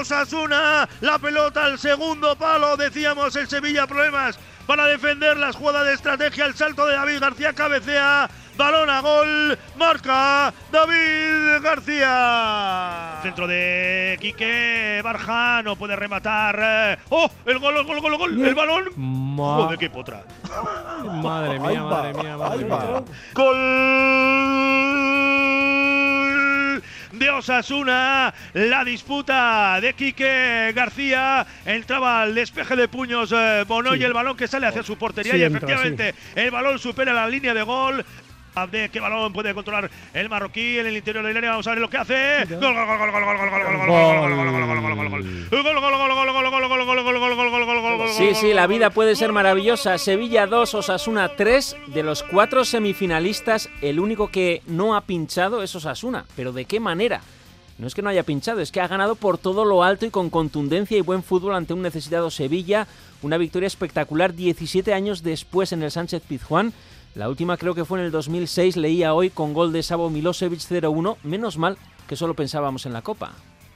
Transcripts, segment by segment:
Osasuna, la pelota al segundo palo, decíamos el Sevilla problemas para defender las jugadas de estrategia, el salto de David García cabecea, balón a gol, marca David García. Centro de Quique Barja, no puede rematar. ¡Oh! El gol, el gol, el gol, el gol, el balón. Ma- Joder, qué potra. Madre mía, madre mía, madre mía. Gol de Osasuna, la disputa de Quique García, entraba al despeje de puños eh, Bonoy, Sí. el balón que sale hacia su portería Sí, y entra, efectivamente el balón supera la línea de gol. De qué balón puede controlar el marroquí en el interior del área. Vamos a ver lo que hace. Gol, gol, gol, gol, gol, gol, gol, gol, gol, gol, Sí, sí, la vida puede ser maravillosa. Sevilla 2, Osasuna 3. De los cuatro semifinalistas, el único que no ha pinchado es Osasuna. ¿Pero de qué manera? No es que no haya pinchado, es que ha ganado por todo lo alto y con contundencia y buen fútbol ante un necesitado Sevilla. Una victoria espectacular 17 años después en el Sánchez Pizjuán. La última creo que fue en el 2006, leía hoy con gol de Savo Milosevic 0-1. Menos mal que solo pensábamos en la Copa.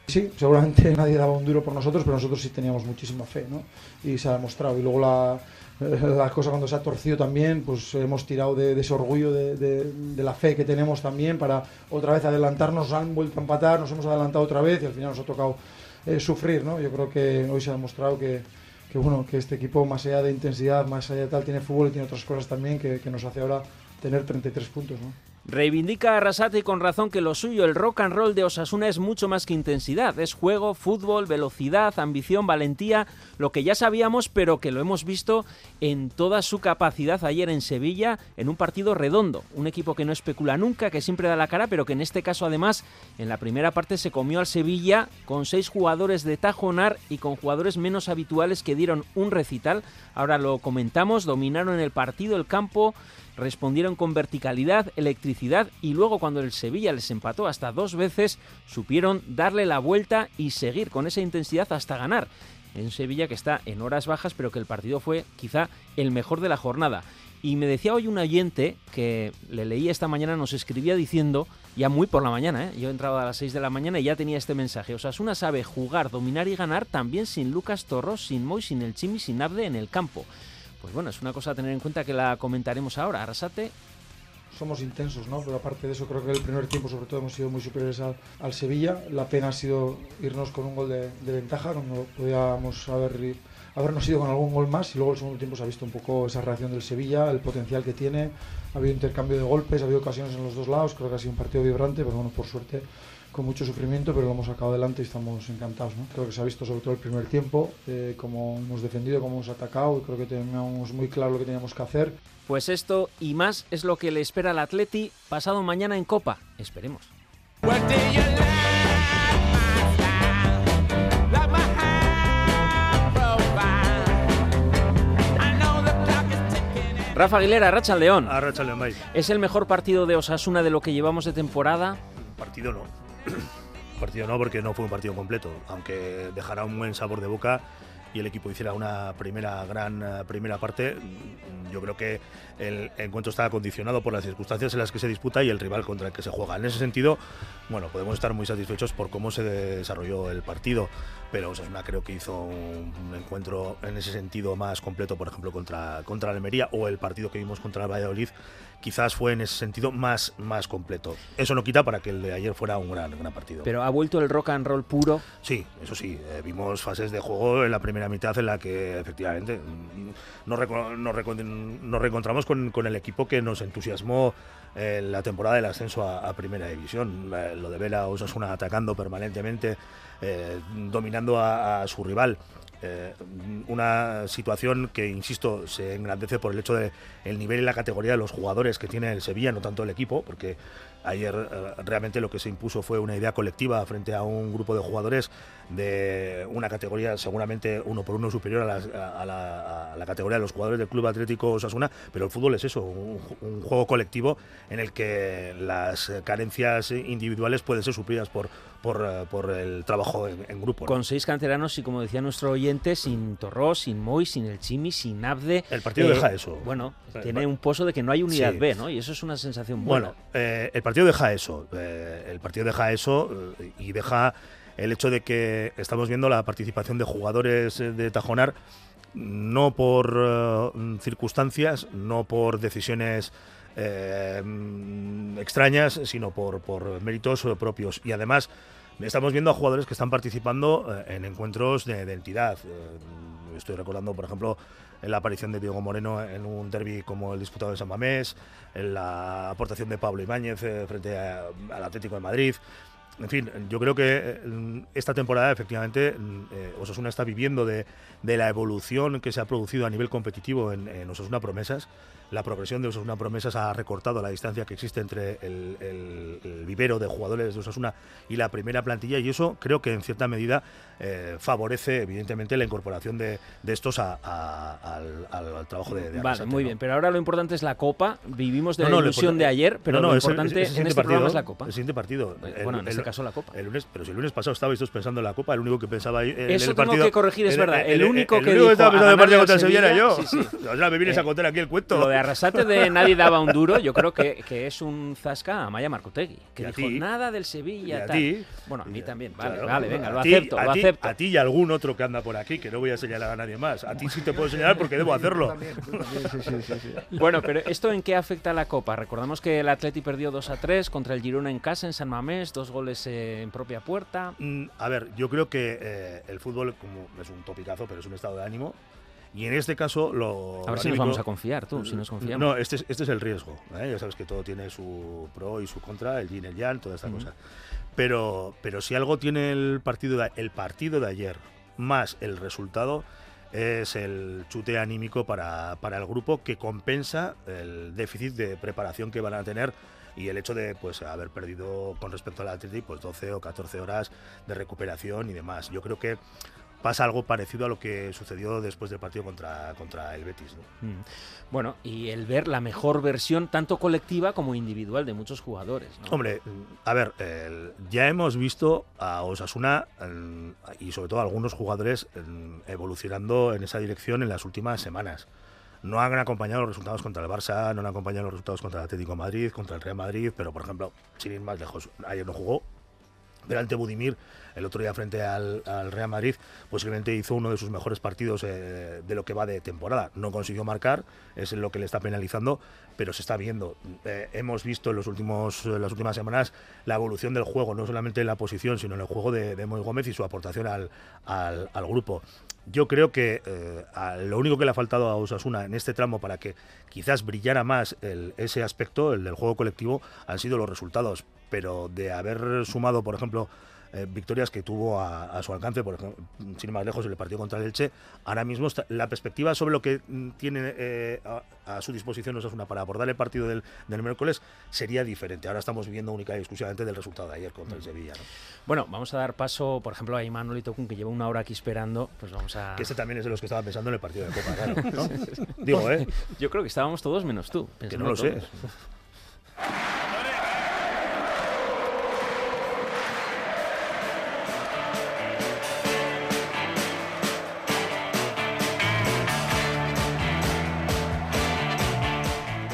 Sí, seguramente nadie daba un duro por nosotros, pero nosotros sí teníamos muchísima fe, ¿no? Y se ha demostrado. Y luego la, la cosa cuando se ha torcido también, pues hemos tirado de, de ese orgullo de, de- de la fe que tenemos también para otra vez adelantarnos, han vuelto a empatar, nos hemos adelantado otra vez y al final nos ha tocado eh, sufrir, ¿no? Yo creo que hoy se ha demostrado que, que, bueno, que este equipo, más allá de intensidad, más allá de tal, tiene fútbol y tiene otras cosas también que, nos hace ahora tener 33 puntos. Reivindica a Arrasate y con razón que lo suyo, el rock and roll de Osasuna es mucho más que intensidad. Es juego, fútbol, velocidad, ambición, valentía, lo que ya sabíamos, pero que lo hemos visto en toda su capacidad ayer en Sevilla, en un partido redondo. Un equipo que no especula nunca, que siempre da la cara, pero que en este caso además en la primera parte se comió al Sevilla con seis jugadores de tajonar y con jugadores menos habituales que dieron un recital. Ahora lo comentamos, dominaron el partido, el campo, respondieron con verticalidad, electricidad y luego cuando el Sevilla les empató hasta dos veces, supieron darle la vuelta y seguir con esa intensidad hasta ganar. En Sevilla que está en horas bajas, pero que el partido fue quizá el mejor de la jornada. Y me decía hoy un oyente que le leía esta mañana, nos escribía diciendo, ya muy por la mañana, ¿eh? yo entraba a las 6 de la mañana y ya tenía este mensaje. Osasuna sabe jugar, dominar y ganar también sin Lucas Torros, sin Moy, sin el Chimi, sin Abde en el campo. Pues bueno, es una cosa a tener en cuenta que la comentaremos ahora. Arrasate, somos intensos, ¿no? Pero aparte de eso, creo que el primer tiempo, sobre todo, hemos sido muy superiores al, Sevilla. La pena ha sido irnos con un gol de, de ventaja, cuando podíamos haber, habernos ido con algún gol más. Y luego el segundo tiempo se ha visto un poco esa reacción del Sevilla, el potencial que tiene. Ha habido intercambio de golpes, ha habido ocasiones en los dos lados. Creo que ha sido un partido vibrante, pero bueno, por suerte, con mucho sufrimiento, pero lo hemos sacado adelante y estamos encantados, ¿no? Creo que se ha visto sobre todo el primer tiempo, eh, cómo hemos defendido, cómo hemos atacado. Y creo que teníamos muy claro lo que teníamos que hacer. Pues esto y más es lo que le espera al Atleti pasado mañana en Copa. Esperemos. Rafa Aguilera, Racha León. Arracha León. ¿Es el mejor partido de Osasuna de lo que llevamos de temporada? Partido no. partido no, porque no fue un partido completo. Aunque dejara un buen sabor de boca y el equipo hiciera una primera gran eh, primera parte, yo creo que el encuentro estaba condicionado por las circunstancias en las que se disputa y el rival contra el que se juega. En ese sentido, bueno, podemos estar muy satisfechos por cómo se desarrolló el partido, pero Osasuna creo que hizo un, encuentro en ese sentido más completo, por ejemplo, contra, contra Almería o el partido que vimos contra el Valladolid, quizás fue en ese sentido más, más completo. Eso no quita para que el de ayer fuera un gran, gran partido. Pero ha vuelto el rock and roll puro. Sí, eso sí, eh, vimos fases de juego en la primera mitad en la que efectivamente mm, nos, reco- nos reco- nos reencontramos con, con el equipo que nos entusiasmó en la temporada del ascenso a, a Primera División. Eh, lo de Vela Osasuna atacando permanentemente, eh, dominando a, a su rival. Eh, una situación que, insisto, se engrandece por el hecho de el nivel y la categoría de los jugadores que tiene el Sevilla, no tanto el equipo, porque Ayer eh, realmente lo que se impuso fue una idea colectiva frente a un grupo de jugadores de una categoría seguramente uno por uno superior a, la, categoría de los jugadores del Club Atlético Osasuna, pero el fútbol es eso, un, juego colectivo en el que las carencias individuales pueden ser suplidas por, por, eh, el trabajo en, grupo. Con seis canteranos y como decía nuestro oyente, sin Torró, sin Moy, sin el Chimi, sin Abde. El partido deja eh, eso. Bueno, tiene un pozo de que no hay unidad B, ¿no? Y eso es una sensación buena. Bueno, el partido deja eso. el partido deja eso y deja el hecho de que estamos viendo la participación de jugadores eh, de Tajonar no por eh, circunstancias, no por decisiones eh, extrañas, sino por, por, méritos propios. Y además estamos viendo a jugadores que están participando en encuentros de, identidad. estoy recordando, por ejemplo, en la aparición de Diego Moreno en un derby como el disputado de San Mamés, en la aportación de Pablo Ibáñez frente al Atlético de Madrid en fin, yo creo que eh, esta temporada efectivamente eh, Osasuna está viviendo de, la evolución que se ha producido a nivel competitivo en Osasuna Promesas. La progresión de Osasuna Promesas ha recortado la distancia que existe entre el, vivero de jugadores de Osasuna y la primera plantilla y eso creo que en cierta medida eh, favorece evidentemente la incorporación de, estos al, trabajo de, de Vale, muy bien, pero ahora lo importante es la Copa. Vivimos de la ilusión de ayer, pero lo importante en este partido, es la Copa. El siguiente partido. bueno, en este caso la Copa. El lunes, pero si el lunes pasado estabais todos pensando en la Copa, el único que pensaba en Eso el partido, tengo que corregir, es verdad. El, único que, único estaba pensando en el partido contra el Sevilla era yo. O sea, me vienes a eh, contar aquí el cuento. Arrasate de nadie daba un duro, yo creo que, que es un zasca a Maya Marcotegui, que dijo nada del Sevilla. Bueno, a mí también, vale, vale, venga, lo acepto, lo acepto. A ti y algún otro que anda por aquí, que no voy a señalar a nadie más. A ti sí te puedo señalar porque debo hacerlo. bueno, pero ¿esto en qué afecta a la Copa? Recordamos que el Atleti perdió 2 a 3 contra el Girona en casa, en San Mamés, dos goles eh, en propia puerta. Mm, a ver, yo creo que eh, el fútbol, como es un topicazo, pero es un estado de ánimo. Y en este caso lo... A ver si nos vamos a confiar, tú, si nos confiamos. No, este es, este es el riesgo. ¿eh? Ya sabes que todo tiene su pro y su contra, el yin, el yang, toda esta cosa. Pero, pero si algo tiene el partido, de, el partido de ayer más el resultado, es el chute anímico para, para el grupo que compensa el déficit de preparación que van a tener y el hecho de pues haber perdido con respecto al Atlético pues 12 o 14 horas de recuperación y demás. Yo creo que pasa algo parecido a lo que sucedió después del partido contra, contra el Betis. Mm. Bueno, y el ver la mejor versión, tanto colectiva como individual, de muchos jugadores. Hombre, a ver, ya hemos visto a Osasuna y sobre todo a algunos jugadores evolucionando en esa dirección en las últimas semanas. No han acompañado los resultados contra el Barça, no han acompañado los resultados contra el Atlético Madrid, contra el Real Madrid, pero por ejemplo, sin ir más lejos, ayer no jugó, delante Budimir el otro día frente al, Real Madrid, posiblemente hizo uno de sus mejores partidos eh, de lo que va de temporada. No consiguió marcar, es lo que le está penalizando, pero se está viendo. Eh, hemos visto en los últimos, las últimas semanas la evolución del juego, no solamente en la posición, sino en el juego de, de Moy Gómez y su aportación al, al, grupo. Yo creo que eh, lo único que le ha faltado a Osasuna en este tramo para que quizás brillara más ese aspecto, el del juego colectivo, han sido los resultados. Pero de haber sumado, por ejemplo, eh, victorias que tuvo a, su alcance, por ejemplo, sin ir más lejos, el partido contra el Elche, ahora mismo la perspectiva sobre lo que mm, tiene eh, a, su disposición Osasuna para abordar el partido del, miércoles sería diferente. Ahora estamos viviendo única y exclusivamente del resultado de ayer contra el Sevilla. Bueno, vamos a dar paso, por ejemplo, a Imanol Tokun, que lleva una hora aquí esperando, pues vamos a... Que ese también es de los que estaban pensando en el partido de Copa, claro. Digo, ¿eh? Yo creo que estábamos todos menos tú. Que no lo sé.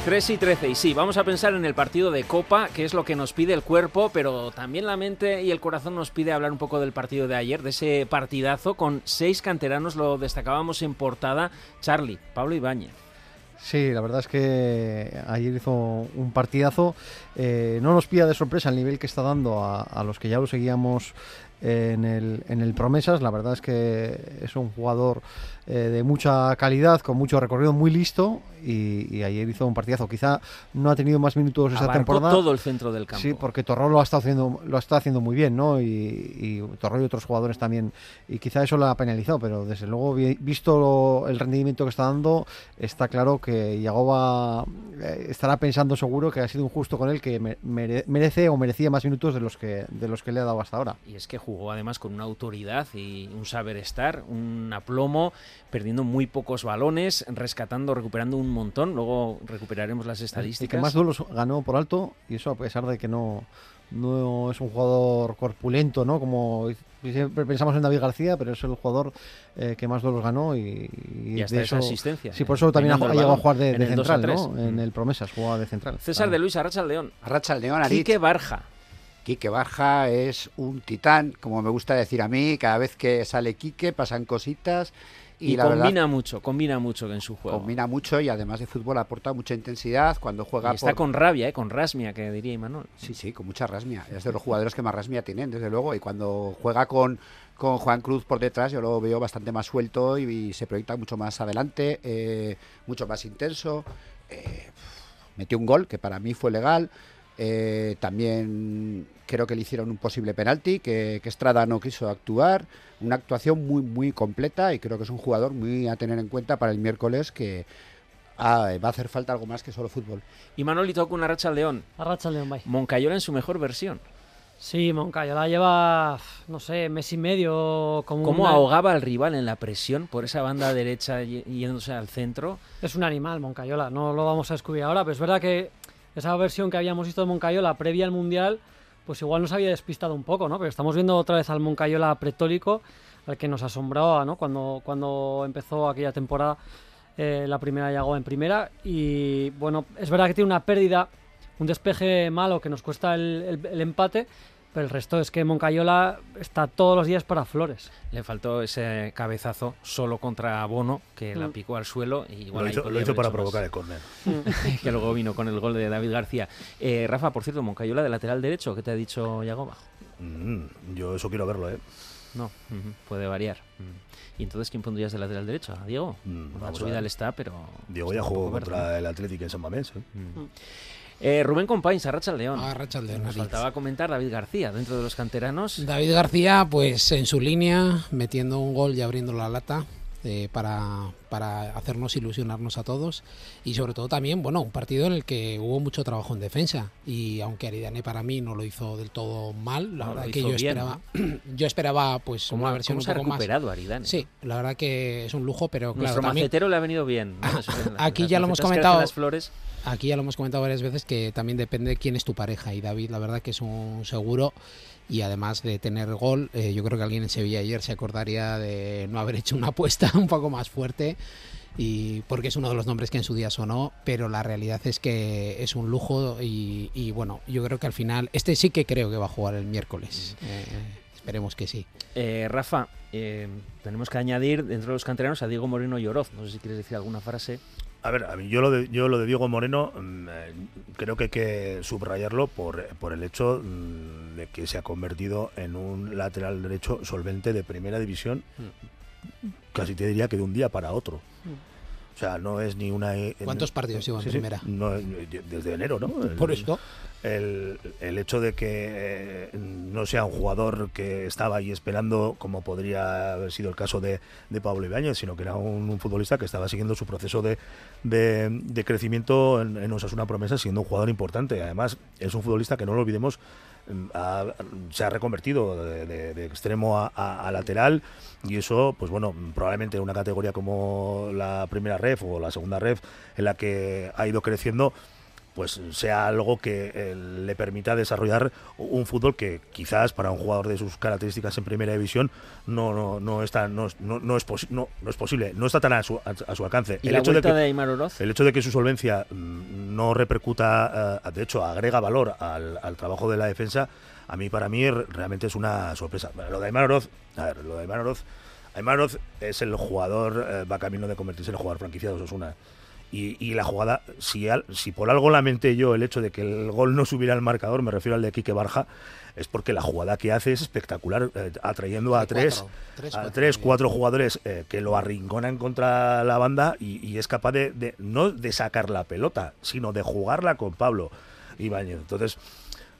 3 y 13. Y sí, vamos a pensar en el partido de Copa, que es lo que nos pide el cuerpo, pero también la mente y el corazón nos pide hablar un poco del partido de ayer, de ese partidazo con seis canteranos, lo destacábamos en portada. Charlie, Pablo Ibáñez. Sí, la verdad es que ayer hizo un partidazo. Eh, no nos pilla de sorpresa el nivel que está dando a, los que ya lo seguíamos en el, en el Promesas. La verdad es que es un jugador eh, de mucha calidad, con mucho recorrido, muy listo y, y ayer hizo un partidazo. Quizá no ha tenido más minutos esta Abarcó temporada. todo el centro del campo. Sí, porque Torró lo está haciendo, lo está haciendo muy bien, ¿no? Y, y Torró y otros jugadores también. Y quizá eso lo ha penalizado, pero desde luego, vi- visto lo- el rendimiento que está dando, está claro que Yagoba eh, estará pensando seguro que ha sido injusto con él, que me- mere- merece o merecía más minutos de los que de los que le ha dado hasta ahora. Y es que jugó además con una autoridad y un saber estar, un aplomo, perdiendo muy pocos balones, rescatando, recuperando un montón. Luego recuperaremos las El estadísticas. que más duelos ganó por alto, y eso a pesar de que no, no es un jugador corpulento, ¿no? Como siempre pensamos en David García, pero es el jugador eh, que más duelos ganó y, y y hasta de esa eso- asistencia. Sí, por eso también ha, el llegado a jugar de, en de el 2 a central, 3. ¿no? En el Promesas, jugaba de central. César de Luis, Arracha León. Racha el León. Quique Barja. Quique Barja es un titán, como me gusta decir a mí. Cada vez que sale Quique pasan cositas. Y, Y, la combina verdad, mucho, combina mucho en su juego. combina mucho y además de fútbol aporta mucha intensidad cuando juega Y está por- con rabia, ¿eh? con rasmia, que diría Imanol. Sí, sí, con mucha rasmia. Es de los jugadores que más rasmia tienen, desde luego. Y cuando juega con, con Juan Cruz por detrás, yo lo veo bastante más suelto y, y se proyecta mucho más adelante, eh, mucho más intenso. Eh, metió un gol que para mí fue legal. Eh, también creo que le hicieron un posible penalti, que, que Estrada no quiso actuar. Una actuación muy, muy completa y creo que es un jugador muy a tener en cuenta para el miércoles que ah, va a hacer falta algo más que solo fútbol. Y toca una racha al León. Arracha el León, bye. Moncayola en su mejor versión. Sí, Moncayola lleva, no sé, mes y medio como Cómo una- ahogaba al rival en la presión por esa banda derecha yéndose al centro. Es un animal, Moncayola, no lo vamos a descubrir ahora, pero es verdad que esa versión que habíamos visto de Moncayola previa al Mundial, pues igual nos había despistado un poco, ¿no? Pero estamos viendo otra vez al Moncayola pretólico, al que nos asombraba, ¿no? Cuando, cuando empezó aquella temporada, eh, la primera llegó en primera, y bueno, es verdad que tiene una pérdida, un despeje malo que nos cuesta el, empate, pero el resto es que Moncayola está todos los días para flores. Le faltó ese cabezazo solo contra Bono, que la Mm. picó al suelo. Y igual lo hizo, lo para hecho provocar más. el córner. que luego vino con el gol de David García. Eh, Rafa, por cierto, Moncayola de lateral derecho, ¿qué te ha dicho Yagoba? Mm, yo eso quiero verlo, ¿eh? No, puede variar. Mm. ¿Y entonces quién pondrías de lateral derecho? ¿A Diego? Mm, Nacho. Vidal está, pero... Diego está ya jugó contra el Atlético en San Mamés. ¿eh? Mm. Eh, Rubén Compains, Arracha al León. Ah, Racha León, Nos faltaba comentar David García, dentro de los canteranos. David García, pues en su línea, metiendo un gol y abriendo la lata eh, para, para hacernos ilusionarnos a todos. Y sobre todo también, bueno, un partido en el que hubo mucho trabajo en defensa. Y aunque Aridane para mí no lo hizo del todo mal, la No, verdad que yo bien, esperaba, yo esperaba pues ¿Cómo, una versión un poco más. recuperado Aridane? Sí, la verdad que es un lujo, pero claro, Nuestro también macetero le ha venido bien. Aquí ya lo hemos comentado. Las flores. Aquí ya lo hemos comentado varias veces que también depende de quién es tu pareja y David la verdad que es un seguro y además de tener gol eh, yo creo que alguien en Sevilla ayer se acordaría de no haber hecho una apuesta un poco más fuerte y porque es uno de los nombres que en su día sonó pero la realidad es que es un lujo y, y, bueno yo creo que al final este sí que creo que va a jugar el miércoles Eh, esperemos que sí Eh, Rafa, eh, tenemos que añadir dentro de los canteranos a Diego Moreno y Oroz. No sé si quieres decir alguna frase. A ver, a mí, yo, lo de, yo lo de Diego Moreno mm, eh, creo que hay que subrayarlo por, por el hecho mm, de que se ha convertido en un lateral derecho solvente de primera división, casi te diría que de un día para otro. O sea, no es ni una... eh, ¿Cuántos partidos lleva en sí, primera? no, eh, desde enero, ¿no? El- por eso el, el hecho de que eh, no sea un jugador que estaba ahí esperando, como podría haber sido el caso de, de Pablo Ibáñez, sino que era un, un futbolista que estaba siguiendo su proceso de, de, de crecimiento en, en Osasuna Promesa, siendo un jugador importante. Además, es un futbolista que no lo olvidemos. Ha- se ha reconvertido de, extremo a lateral y eso, pues bueno, probablemente en una categoría como la primera ref o la segunda ref en la que ha ido creciendo, pues sea algo que eh, le permita desarrollar un fútbol que quizás para un jugador de sus características en primera división no no no está no, no, no es posi- no, no es posible no está tan a su, a, a su alcance ¿Y el la hecho de que de, Aymar Oroz? el hecho de que su solvencia mm, no repercuta, eh, de hecho, agrega valor al, al trabajo de la defensa, a mí, para mí, realmente es una sorpresa. Lo de Aymar Oroz, a ver, lo de Aymar Oroz, Aymar Oroz es el jugador, eh, va camino de convertirse en el jugador franquiciado de Osasuna. Y, y la jugada, si, al- si por algo lamenté yo el hecho de que el gol no subiera al marcador, me refiero al de Quique Barja, es porque la jugada que hace es espectacular, eh, atrayendo a tres, cuatro, tres, a tres, cuatro jugadores eh, que lo arrinconan contra la banda y, y es capaz de, de- no de sacar la pelota, sino de jugarla con Pablo Ibáñez. Entonces,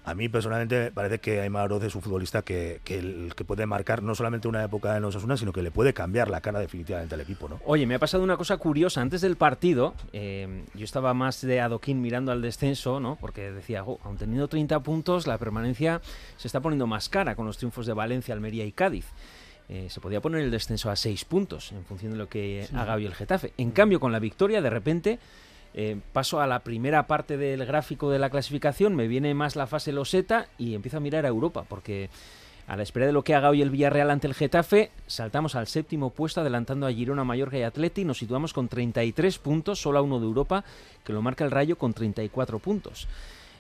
a mí personalmente me parece que Aymar Oroz es un futbolista que, que, el- que puede marcar no solamente una época en Osasuna, sino que le puede cambiar la cara definitivamente al equipo, ¿no? Oye, me ha pasado una cosa curiosa. Antes del partido, eh, yo estaba más de adoquín mirando al descenso, ¿no? Porque decía, "Jo, aun teniendo 30 puntos, la permanencia se está poniendo más cara con los triunfos de Valencia, Almería y Cádiz. Eh, se podía poner el descenso a 6 puntos en función de lo que haga hoy el Getafe. En cambio, con la victoria, de repente, eh, paso a la primera parte del gráfico de la clasificación, me viene más la fase loseta y empiezo a mirar a Europa, porque a la espera de lo que haga hoy el Villarreal ante el Getafe, saltamos al séptimo puesto, adelantando a Girona, Mallorca y Atleti, nos situamos con 33 puntos, solo a uno de Europa, que lo marca el Rayo con 34 puntos.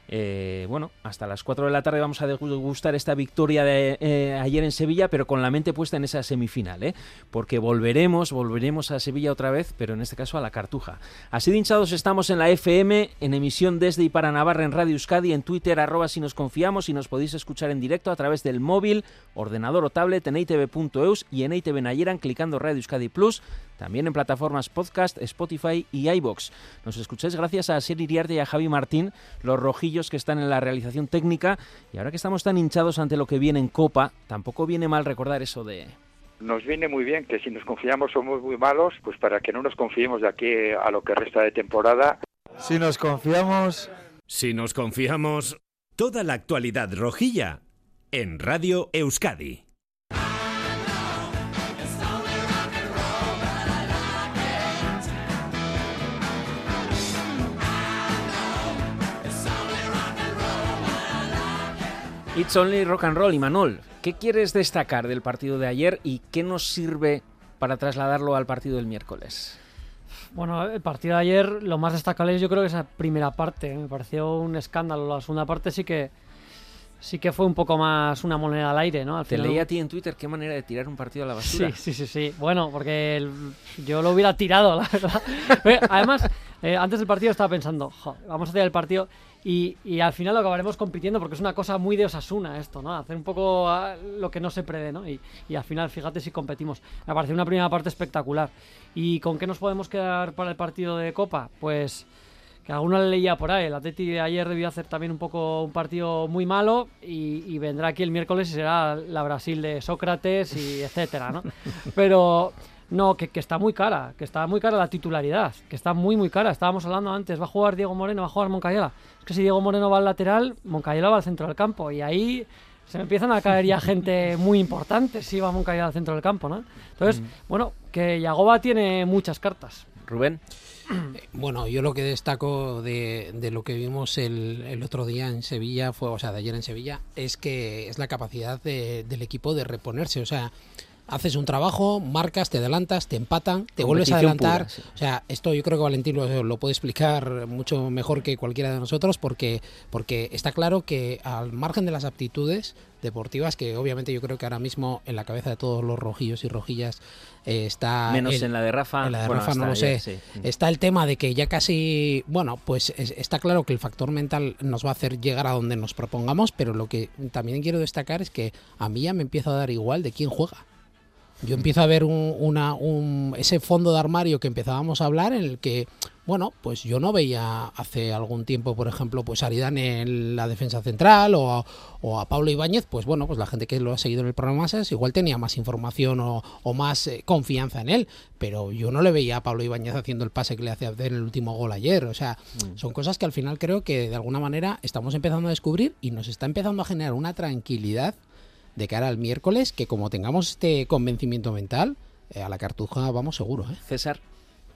Eh, bueno, hasta las 4 de la tarde vamos a degustar esta victoria de eh, ayer en Sevilla, pero con la mente puesta en esa semifinal, ¿eh? porque volveremos, volveremos a Sevilla otra vez, pero en este caso a la Cartuja. Así de hinchados estamos en la FM, en emisión desde y para Navarra en Radio Euskadi, en Twitter, arroba si nos confiamos y nos podéis escuchar en directo a través del móvil, ordenador o tablet en itv.eus y en ITV Nayeran clicando Radio Euskadi Plus, también en plataformas podcast, Spotify y iBox. Nos escucháis gracias a Sir Iriarte y a Javi Martín, los rojillos que están en la realización técnica. Y ahora que estamos tan hinchados ante lo que viene en Copa, tampoco viene mal recordar eso de... Nos viene muy bien que si nos confiamos somos muy malos, pues para que no nos confiemos de aquí a lo que resta de temporada. Si nos confiamos, Si nos confiamos, toda la actualidad rojilla en Radio Euskadi. It's Only Rock and Roll. Y Manol, ¿qué quieres destacar del partido de ayer y qué nos sirve para trasladarlo al partido del miércoles? Bueno, el partido de ayer, lo más destacable yo creo que esa primera parte. ¿eh? Me pareció un escándalo. La segunda parte sí que sí que fue un poco más una moneda al aire, ¿no? Al Te final- leí a ti en Twitter qué manera de tirar un partido a la basura. Sí, sí, sí, sí. Bueno, porque el- yo lo hubiera tirado, la verdad. Además, eh, antes del partido estaba pensando, "Jo, vamos a tirar el partido y, y al final lo acabaremos compitiendo porque es una cosa muy de Osasuna esto, ¿no? Hacer un poco ah, lo que no se prevé, ¿no? Y, y al final, fíjate si competimos. Me pareció una primera parte espectacular. ¿Y con qué nos podemos quedar para el partido de Copa? Pues que alguno le leía por ahí. El Atleti de ayer debió hacer también un poco un partido muy malo y, y vendrá aquí el miércoles y será la Brasil de Sócrates y etcétera, ¿no? Pero no, que, que está muy cara, que está muy cara la titularidad, que está muy muy cara. Estábamos hablando antes, va a jugar Diego Moreno, va a jugar Moncayola. Es que si Diego Moreno va al lateral, Moncayola va al centro del campo y ahí se me empiezan a caer ya gente muy importante si va Moncayola al centro del campo, ¿no? Entonces, bueno, que Yagoba tiene muchas cartas. Rubén. Bueno, yo lo que destaco de, de lo que vimos el, el otro día en Sevilla, fue, o sea, de ayer en Sevilla, es que es la capacidad de- del equipo de reponerse. O sea, haces un trabajo, marcas, te adelantas, te empatan, te vuelves a adelantar. pura, sí. O sea, esto yo creo que Valentín lo, lo puede explicar mucho mejor que cualquiera de nosotros porque, porque está claro que al margen de las aptitudes deportivas, que obviamente yo creo que ahora mismo en la cabeza de todos los rojillos y rojillas eh, está... Menos el- en la de Rafa. en la de Bueno, Rafa no lo ayer, sé. sí. Está el tema de que ya casi, bueno, pues es- está claro que el factor mental nos va a hacer llegar a donde nos propongamos, pero lo que también quiero destacar es que a mí ya me empieza a dar igual de quién juega. Yo empiezo a ver un, una, un- ese fondo de armario que empezábamos a hablar en el que, bueno, pues yo no veía hace algún tiempo, por ejemplo, pues a Aridane en la defensa central o a, o a Pablo Ibáñez, pues bueno, pues la gente que lo ha seguido en el programa es igual tenía más información o, o más eh, confianza en él, pero yo no le veía a Pablo Ibáñez haciendo el pase que le hace hacer en el último gol ayer, o sea, son cosas que al final creo que de alguna manera estamos empezando a descubrir y nos está empezando a generar una tranquilidad de cara al miércoles que como tengamos este convencimiento mental, eh, a la cartuja vamos seguro. ¿eh? César.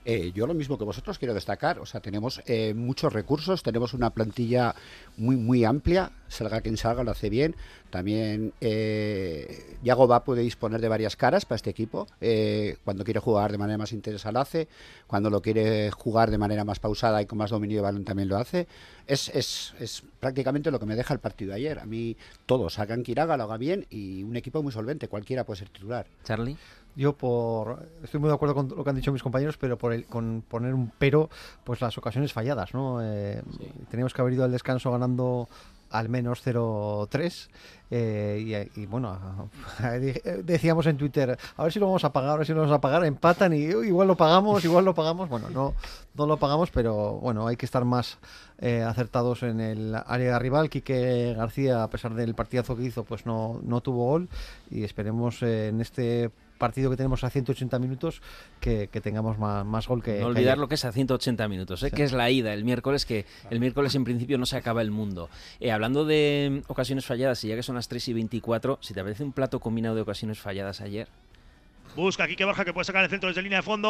Eh, yo lo mismo que vosotros quiero destacar, o sea, tenemos eh, muchos recursos, tenemos una plantilla muy muy amplia, salga quien salga lo hace bien. También eh, Yago va puede disponer de varias caras para este equipo. Eh, cuando quiere jugar de manera más intensa lo hace, cuando lo quiere jugar de manera más pausada y con más dominio de balón también lo hace. Es, es, es prácticamente lo que me deja el partido de ayer. A mí todos, hagan Kiraga, lo haga bien y un equipo muy solvente, cualquiera puede ser titular. Charlie. Yo por estoy muy de acuerdo con lo que han dicho mis compañeros, pero por el, con poner un pero, pues las ocasiones falladas, ¿no? Eh, Teníamos que haber ido al descanso ganando al menos 0-3 eh, y, y, bueno decíamos en Twitter a ver si lo vamos a pagar a ver si lo vamos a pagar empatan y "Uy, igual lo pagamos igual lo pagamos bueno no no lo pagamos pero bueno hay que estar más eh, acertados en el área rival. Quique García a pesar del partidazo que hizo pues no no tuvo gol y esperemos eh, en este partido que tenemos a 180 minutos que, que tengamos más, más gol que No olvidar lo que es a 180 minutos, ¿eh? Sí. que es la ida el miércoles, que el miércoles en principio no se acaba el mundo. Eh, hablando de ocasiones falladas, y ya que son las 3 y 24, si te parece un plato combinado de ocasiones falladas ayer. Busca aquí que baja que puede sacar el centro desde línea de fondo.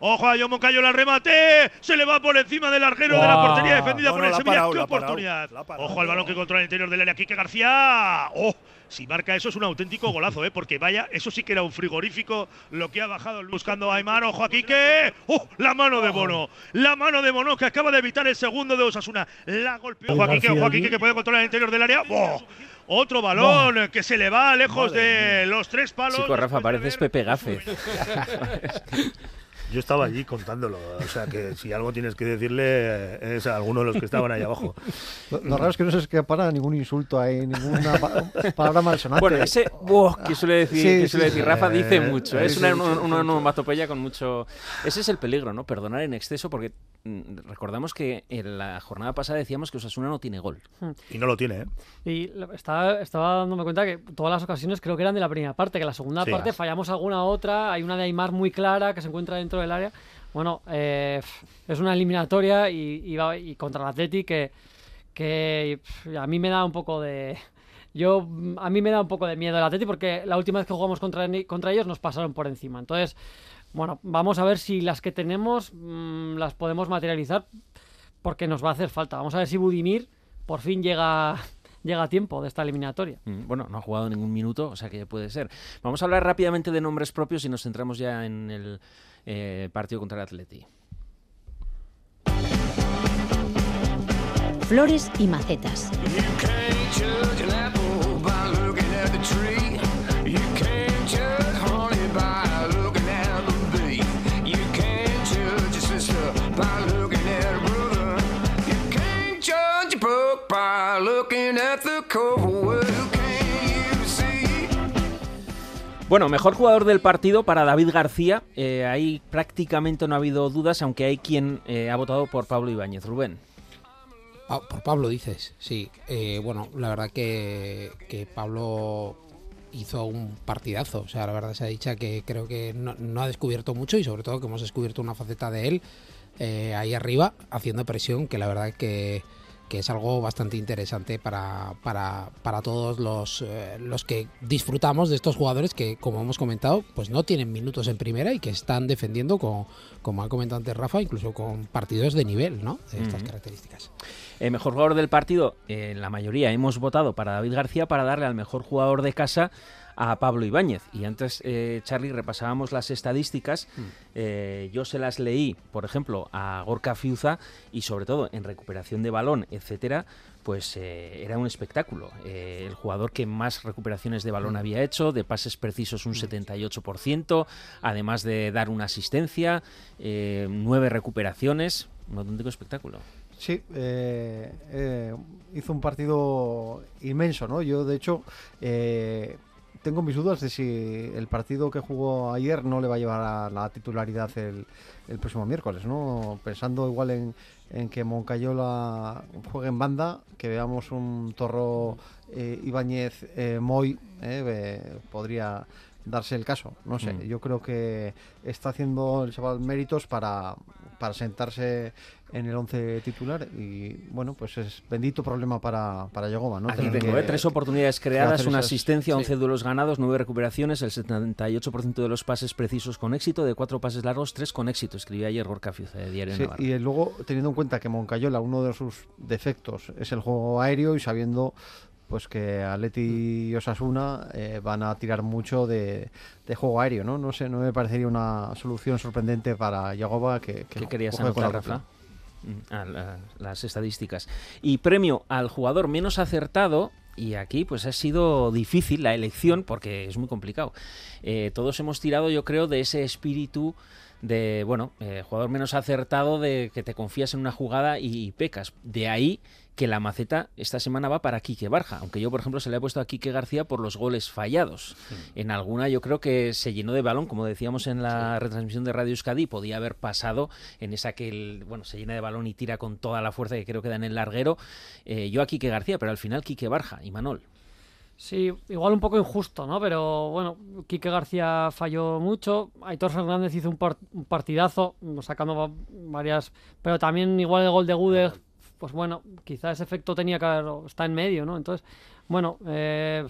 Ojo a John Moncayo el remate. Se le va por encima del arquero de la portería defendida No, por no, el Sevilla. parado, ¡Qué parado, oportunidad! parado. Ojo al balón que controla el interior del área. Quique García. ¡Oh! Si marca eso es un auténtico golazo, ¿eh? Porque vaya, eso sí que era un frigorífico lo que ha bajado buscando a Aymar. ¡Ojo a Quique! ¡Oh! La mano de Bono. La mano de Bono que acaba de evitar el segundo de Osasuna. La golpeó. Ojo a Quique, ojo a Quique que puede controlar el interior del área. ¡Oh! Otro balón que se le va lejos de los tres palos. Chico, Rafa, pareces Pepe Gafe. Yo estaba allí contándolo, o sea que si algo tienes que decirle eh, es a alguno de los que estaban ahí abajo. Lo, lo raro es que no se escapa ningún insulto ahí, ninguna pa- palabra malsonante. Bueno, ese que suele decir, Sí, que suele sí, decir sí. Rafa dice Eh, mucho. eh, es una, sí, una, onomatopeya con mucho. Ese es el peligro, ¿no? Perdonar en exceso, porque mm, recordamos que en la jornada pasada decíamos que Osasuna no tiene gol. Y no lo tiene, ¿eh? Y estaba, estaba dándome cuenta que todas las ocasiones creo que eran de la primera parte, que la segunda Sí. parte fallamos alguna otra, hay una de Aymar muy clara que se encuentra dentro del área. Bueno, eh, es una eliminatoria y, y, y contra el Atleti que, que a mí me da un poco de... Yo, a mí me da un poco de miedo el Atleti porque la última vez que jugamos contra, contra ellos nos pasaron por encima. Entonces, bueno, vamos a ver si las que tenemos mm, las podemos materializar porque nos va a hacer falta. Vamos a ver si Budimir por fin llega, llega a tiempo de esta eliminatoria. Mm, Bueno, no ha jugado ningún minuto, o sea que puede ser. Vamos a hablar rápidamente de nombres propios y nos centramos ya en el eh, partido contra el Atleti. Flores y macetas. Bueno, mejor jugador del partido para David García. Eh, ahí prácticamente no ha habido dudas, aunque hay quien eh, ha votado por Pablo Ibáñez. Rubén. Ah, por Pablo dices, sí. Eh, bueno, la verdad que, que Pablo hizo un partidazo. O sea, la verdad se ha dicho que creo que no, no ha descubierto mucho y sobre todo que hemos descubierto una faceta de él eh, ahí arriba haciendo presión que la verdad que, que es algo bastante interesante para, para, para todos los, eh, los que disfrutamos de estos jugadores que, como hemos comentado, pues no tienen minutos en primera y que están defendiendo, con, como ha comentado antes Rafa, incluso con partidos de nivel, ¿no? De estas características. El mejor jugador del partido, eh, la mayoría hemos votado para David García para darle al mejor jugador de casa a Pablo Ibáñez. Y antes, eh, Charlie, repasábamos las estadísticas. Eh, yo se las leí, por ejemplo, a Gorka Fiuza y sobre todo en recuperación de balón, etcétera, pues eh, era un espectáculo. Eh, el jugador que más recuperaciones de balón había hecho, de pases precisos un 78%, además de dar una asistencia, eh, nueve recuperaciones, un auténtico espectáculo. Sí, hizo un partido inmenso, ¿no? Yo, de hecho, tengo mis dudas de si el partido que jugó ayer no le va a llevar a la titularidad el, próximo miércoles, ¿no? Pensando igual en, en que Moncayola juegue en banda, que veamos un Torro eh, Ibáñez eh, Moy, eh, podría darse el caso. No sé, Mm. yo creo que está haciendo el chaval méritos para, para sentarse en el 11 titular y bueno, pues es bendito problema para, para Yagoba, ¿no? Aquí tengo que- ¿eh? tres oportunidades creadas, una esas- asistencia, sí. 11 duelos ganados, 9 recuperaciones, el 78% de los pases precisos con éxito, de 4 pases largos, 3 con éxito, escribía ayer Gorka Fiuza de Diario Sí, Navarra. y luego teniendo en cuenta que Moncayola, uno de sus defectos es el juego aéreo y sabiendo pues que Atleti y Osasuna eh, van a tirar mucho de, de juego aéreo, ¿no? No sé, no me parecería una solución sorprendente para Yagoba que, que ¿Qué querías juegue con la anotar. Rafa? Mm, la- las estadísticas. Y premio al jugador menos acertado, y aquí pues ha sido difícil la elección porque es muy complicado. Eh, todos hemos tirado, yo creo, de ese espíritu de, bueno, eh, jugador menos acertado de que te confías en una jugada y, pecas. De ahí que la maceta esta semana va para Quique Barja, aunque yo, por ejemplo, se le he puesto a Quique García por los goles fallados. En alguna yo creo que se llenó de balón, como decíamos en la retransmisión de Radio Euskadi, podía haber pasado en esa que el, bueno, se llena de balón y tira con toda la fuerza que creo que da en el larguero. Eh, yo a Quique García, pero al final Quique Barja y Manol. Sí, igual un poco injusto, ¿no? Pero bueno, Quique García falló mucho, Aitor Fernández hizo un, partidazo, sacando varias... Pero también igual el gol de Gude, pues bueno, quizá ese efecto tenía que haber... está en medio, ¿no? Entonces, bueno, eh,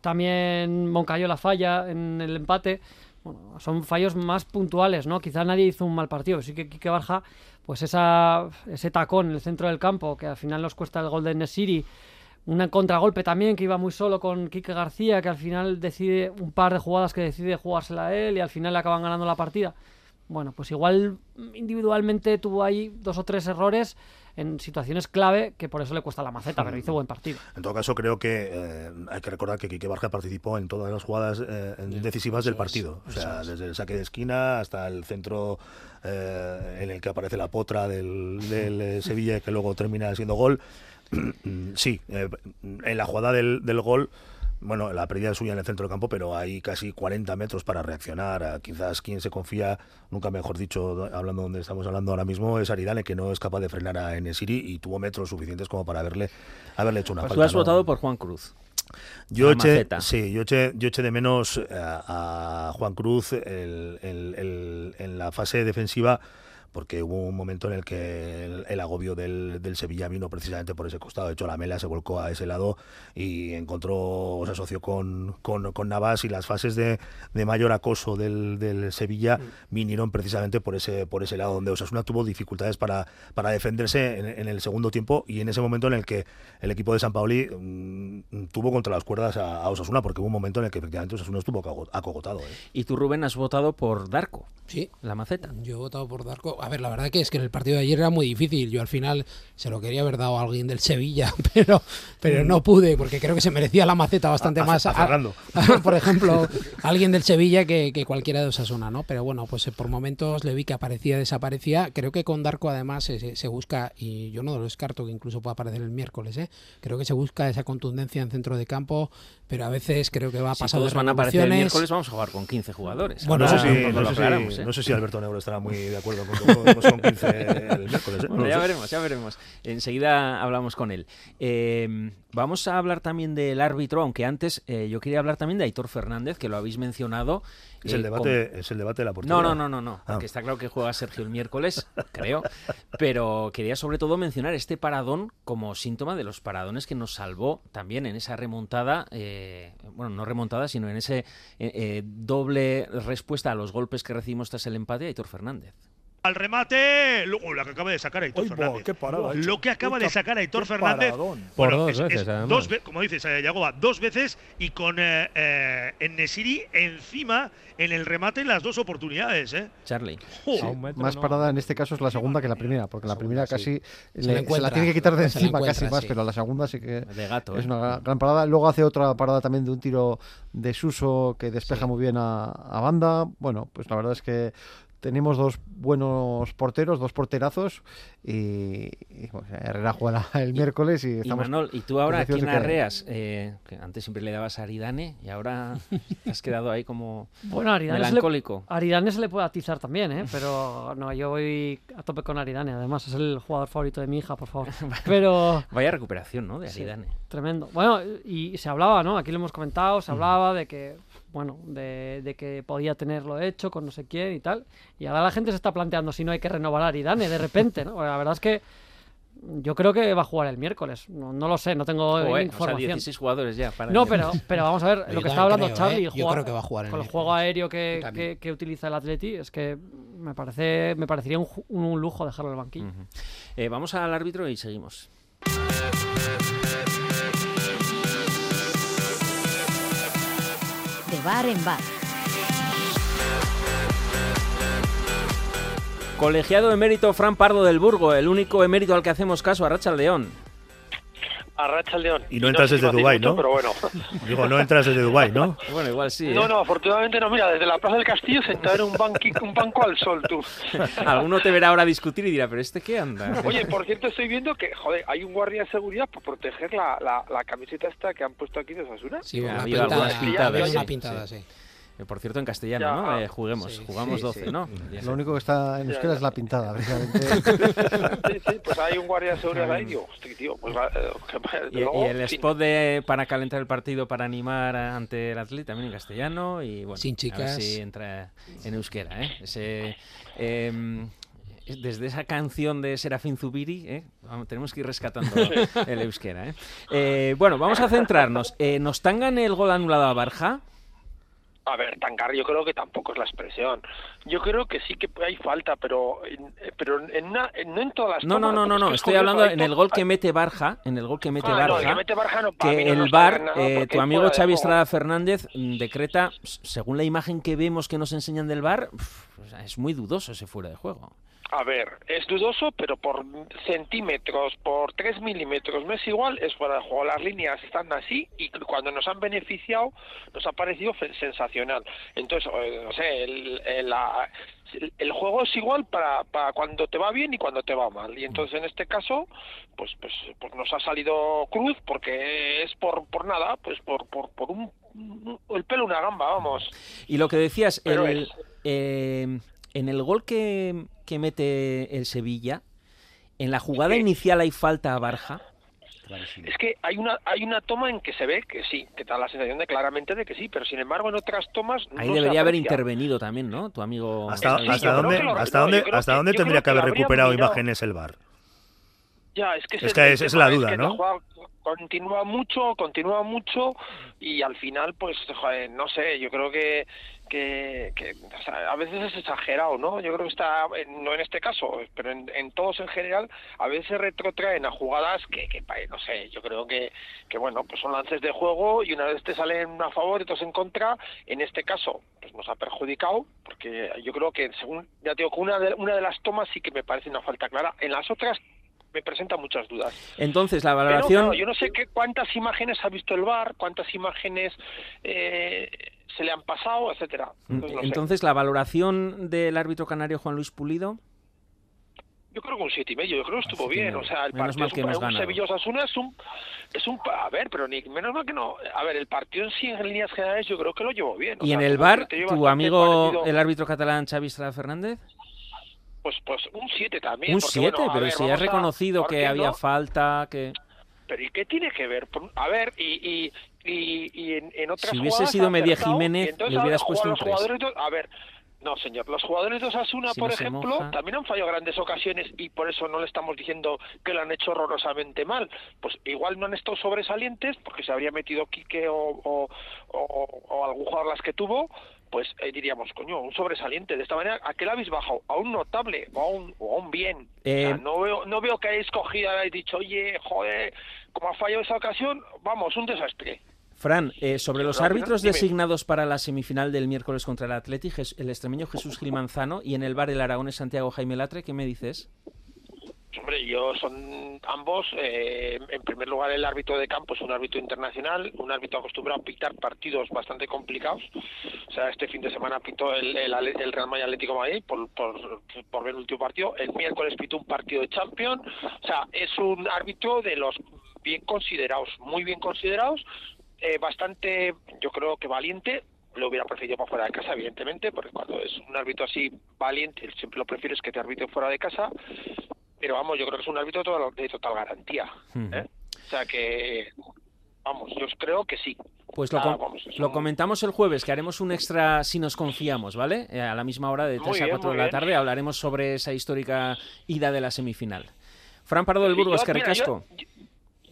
también la falla en el empate. Bueno, son fallos más puntuales, ¿no? Quizá nadie hizo un mal partido, sí que Quique Barja, pues esa, ese tacón en el centro del campo, que al final nos cuesta el gol de Nesiri, un contragolpe también que iba muy solo con Quique García, que al final decide un par de jugadas que decide jugársela a él y al final le acaban ganando la partida. Bueno, pues igual individualmente tuvo ahí dos o tres errores en situaciones clave que por eso le cuesta la maceta, pero hizo buen partido. En todo caso, creo que eh, hay que recordar que Quique Barja participó en todas las jugadas eh, decisivas del partido. o sea, desde el saque de esquina hasta el centro eh, en el que aparece la potra del, del Sevilla que luego termina siendo gol. sí, en la jugada del, gol bueno, la pérdida suya en el centro del campo, pero hay casi 40 metros para reaccionar. Quizás quien se confía, nunca mejor dicho, hablando donde estamos hablando ahora mismo, es Aridane, que no es capaz de frenar a Enesiri y tuvo metros suficientes como para haberle, haberle hecho una pues falta. Tú has votado por Juan Cruz. Yo eché, sí, yo eché, yo eché de menos a, Juan Cruz en la fase defensiva porque hubo un momento en el que el, agobio del, Sevilla vino precisamente por ese costado. De hecho, la Mela se volcó a ese lado y encontró, se asoció con, con, Navas y las fases de, mayor acoso del, Sevilla vinieron precisamente por ese, por ese lado, donde Osasuna tuvo dificultades para, para defenderse en, el segundo tiempo y en ese momento en el que el equipo de San Paoli mm, tuvo contra las cuerdas a, Osasuna, porque hubo un momento en el que efectivamente Osasuna estuvo acogotado. ¿eh? Y tú, Rubén, has votado por Darko. Sí. La maceta. Yo he votado por Darko a ver, la verdad que es que en el partido de ayer era muy difícil. Yo al final se lo quería haber dado a alguien del Sevilla, pero, pero no pude, porque creo que se merecía la maceta bastante más. por ejemplo, alguien del Sevilla que, cualquiera de Osasuna, ¿no? Pero bueno, pues eh, por momentos le vi que aparecía, desaparecía. Creo que con Darko además se, busca, y yo no lo descarto que incluso pueda aparecer el miércoles, ¿eh? Creo que se busca esa contundencia en centro de campo, pero a veces creo que va a pasar. Si todos van a aparecer el miércoles, vamos a jugar con 15 jugadores. Bueno, no, sé si, no sé si Alberto Negro estará muy de acuerdo con, con 15 el miércoles. ¿eh? ya veremos, ya veremos. Enseguida hablamos con él. Eh, vamos a hablar también del árbitro, aunque antes eh, yo quería hablar también de Aitor Fernández, que lo habéis mencionado. Es, el, debate, es el debate de la portería. No, no, no, no, no. Ah. está claro que juega Sergio el miércoles, creo. Pero quería sobre todo mencionar este paradón como síntoma de los paradones que nos salvó también en esa remontada, bueno, no remontada, sino en ese doble respuesta a los golpes que recibimos tras el empate de Aitor Fernández al remate. Lo, que acaba de sacar Aitor Fernández. Qué parada, lo que acaba de sacar Aitor Fernández. Por dos veces, dos como dices, eh, Yagoba, dos veces y con eh, eh, en Nesiri encima en el remate en las dos oportunidades. ¿eh? Charlie. más parada en este caso es la segunda que la primera, porque la primera casi se, la tiene que quitar de encima casi más, pero la segunda sí que de gato, es una gran parada. Luego hace otra parada también de un tiro de Suso que despeja muy bien a, a banda. Bueno, pues la verdad es que tenemos dos buenos porteros, dos porterazos y, pues, Herrera juega el miércoles y estamos... Y Manol, ¿y tú ahora a quién arreas? Eh, que antes siempre le dabas a Aridane y ahora has quedado ahí como bueno, Aridane melancólico. Se le, Aridane se le puede atizar también, ¿eh? pero no, yo voy a tope con Aridane, además es el jugador favorito de mi hija, por favor. Pero... Vaya recuperación, ¿no? De Aridane. tremendo. Bueno, y se hablaba, ¿no? Aquí lo hemos comentado, se hablaba de que bueno, de, que podía tenerlo hecho con no sé quién y tal. Y ahora la gente se está planteando si no hay que renovar a Aridane de repente, ¿no? La verdad es que yo creo que va a jugar el miércoles. No, lo sé, no tengo información. O sea, 16 jugadores ya. Para no, pero, pero vamos a ver, lo que está hablando Charlie, ¿eh? yo creo que va a jugar con el juego aéreo que, que, utiliza el Atleti, es que me parece me parecería un, un lujo dejarlo en el banquillo. Eh, vamos al árbitro y seguimos. Bar en bar. Colegiado emérito Fran Pardo del Burgo, el único emérito al que hacemos caso a Racha León. Arracha el León. Y no entras desde Dubái, ¿no? Pero bueno. Digo, no entras desde Dubái, ¿no? Bueno, igual sí. No, ¿eh? no, afortunadamente no. Mira, desde la Plaza del Castillo sentado en un, banqui- un banco al sol, tú. Alguno te verá ahora discutir y dirá, ¿pero este qué anda? Oye, por cierto, estoy viendo que, joder, hay un guardia de seguridad por proteger la, la, la camiseta esta que han puesto aquí de Osasuna. Sí, Ha una habido pintada, algunas pintadas. una sí, pintada, sí. sí. Eh, Por cierto, en castellano, Ya. ¿no? Eh, juguemos, Sí, jugamos sí, 12, sí. ¿no? Lo único que está en euskera es la pintada, precisamente. Sí, sí, pues hay un guardia de seguridad ahí, digo, hostia, tío, pues eh, Y, luego, y el spot de, para calentar el partido, para animar a- ante el Atleti, también en castellano. Y bueno, Sin a ver chicas. si entra en euskera, ¿eh? Ese, em, desde esa canción de Serafín Zubiri, ¿eh? Vamos, tenemos que ir rescatando el euskera, ¿eh? Eh, Bueno, vamos a centrarnos. Eh, ¿Nos tangan el gol anulado a Barja? A ver, tancar yo creo que tampoco es la expresión. Yo creo que sí que hay falta, pero eh, pero en una, en- no en todas las No, no, no, no, es Estoy hablando en el gol que mete Barja, en el gol que mete Ah, no, el Barja. que mete Barja no, el nada eh, tu amigo Xavi. Estrada Fernández decreta, según la imagen que vemos que nos enseñan del sea, es muy dudoso ese fuera de juego. A ver, es dudoso, pero por centímetros, por 3 milímetros, no es igual, es fuera de juego. Las líneas están así y cuando nos han beneficiado nos ha parecido sensacional. Entonces, eh, no sé, el, el- la- el juego es igual para, para cuando te va bien y cuando te va mal. Y entonces, en este caso, pues pues, pues nos ha salido cruz porque es por, por nada, pues por, por, por un, el pelo una gamba, vamos. Y lo que decías, Pero el, es- eh, en el gol que, que mete el Sevilla, en la jugada inicial hay falta a Barja. Es que hay una hay una toma en que se ve que sí, que da la sensación de claramente de que sí, pero sin embargo en otras tomas Ahí no debería haber intervenido también, ¿no? Tu amigo. ¿Hasta, dónde, lo- hasta no, dónde, hasta que- dónde tendría que que haber recuperado mirado. imágenes el VAR? Ya, es que, Es que la duda, que ¿no? continúa mucho, continúa mucho y al final, pues, joder, no sé, yo creo que, que, que, o sea, a veces es exagerado, ¿no? Yo creo que está, no en este caso, pero en, en todos en general, a veces se retrotraen a jugadas que, que, no sé, yo creo que, que, bueno, pues son lances de juego y una vez te salen a favor y otros en contra, en este caso, pues nos ha perjudicado, porque yo creo que, según, ya te digo, que una de, una de las tomas sí que me parece una falta clara, en las otras me presenta muchas dudas. Entonces, la Pero, valoración. claro, yo no sé qué, cuántas imágenes ha visto el VAR, cuántas imágenes eh, se le han pasado, etcétera. Entonces, no sé. Entonces, la valoración del árbitro canario Juan Luis Pulido. Yo creo que un siete y medio, yo creo que estuvo siete y bien. O sea, el Menos partido mal es que un, hemos un ganado. Sevilla Osasuna es un es un a ver, pero ni menos mal que no. A ver, el partido en sí en líneas generales yo creo que lo llevó bien. o Y sea, en el criterio tu amigo, parecido. el árbitro catalán Xavi Fernández. Pues pues un 7 también. Un porque, 7, bueno, a pero ver, si has a- reconocido que había falta, que. Pero ¿y qué tiene que ver? A ver, y, y, y, y en, en otras Si hubiese sido Media Jiménez, le hubieras puesto un los tres. jugadores de- A ver, no señor, los jugadores de Osasuna, Si por no ejemplo, también han fallado grandes ocasiones y por eso no le estamos diciendo que lo han hecho horrorosamente mal. Pues igual no han estado sobresalientes porque se habría metido Quique o, o, o- o algún jugador las que tuvo, pues eh, diríamos, coño, un sobresaliente. De esta manera, ¿a qué le habéis bajado? ¿A un notable o a un, o a un bien? O sea, Eh, no veo, no veo que hayáis cogido y hayáis dicho, oye, joder, como ha fallado esa ocasión, vamos, un desastre. Fran, eh, sobre los árbitros designados para la semifinal del miércoles contra el Atleti, el extremeño Jesús Gil Manzano y en el bar el aragonés Santiago Jaime Latre, ¿qué me dices? Hombre, yo son ambos, eh, en primer lugar el árbitro de campo es un árbitro internacional, un árbitro acostumbrado a pitar partidos bastante complicados. O sea, este fin de semana pitó el, Real Madrid Atlético Madrid por, por, por ver el último partido. El miércoles pitó un partido de Champions. O sea, es un árbitro de los bien considerados, muy bien considerados, eh, bastante, yo creo que valiente, lo hubiera preferido para fuera de casa, evidentemente, porque cuando es un árbitro así valiente, siempre lo prefieres que te arbitre fuera de casa. Pero vamos, yo creo que es un árbitro de total, garantía. ¿eh? O sea que, vamos, yo creo que sí. Pues lo, Ah, com- vamos, es lo un- comentamos el jueves, que haremos un extra si nos confiamos, ¿vale? Eh, a la misma hora de Muy 3 a bien, 4 de la bien. tarde hablaremos sobre esa histórica ida de la semifinal. Fran Pardo del Burgos, yo- que mira, ricasco. Yo,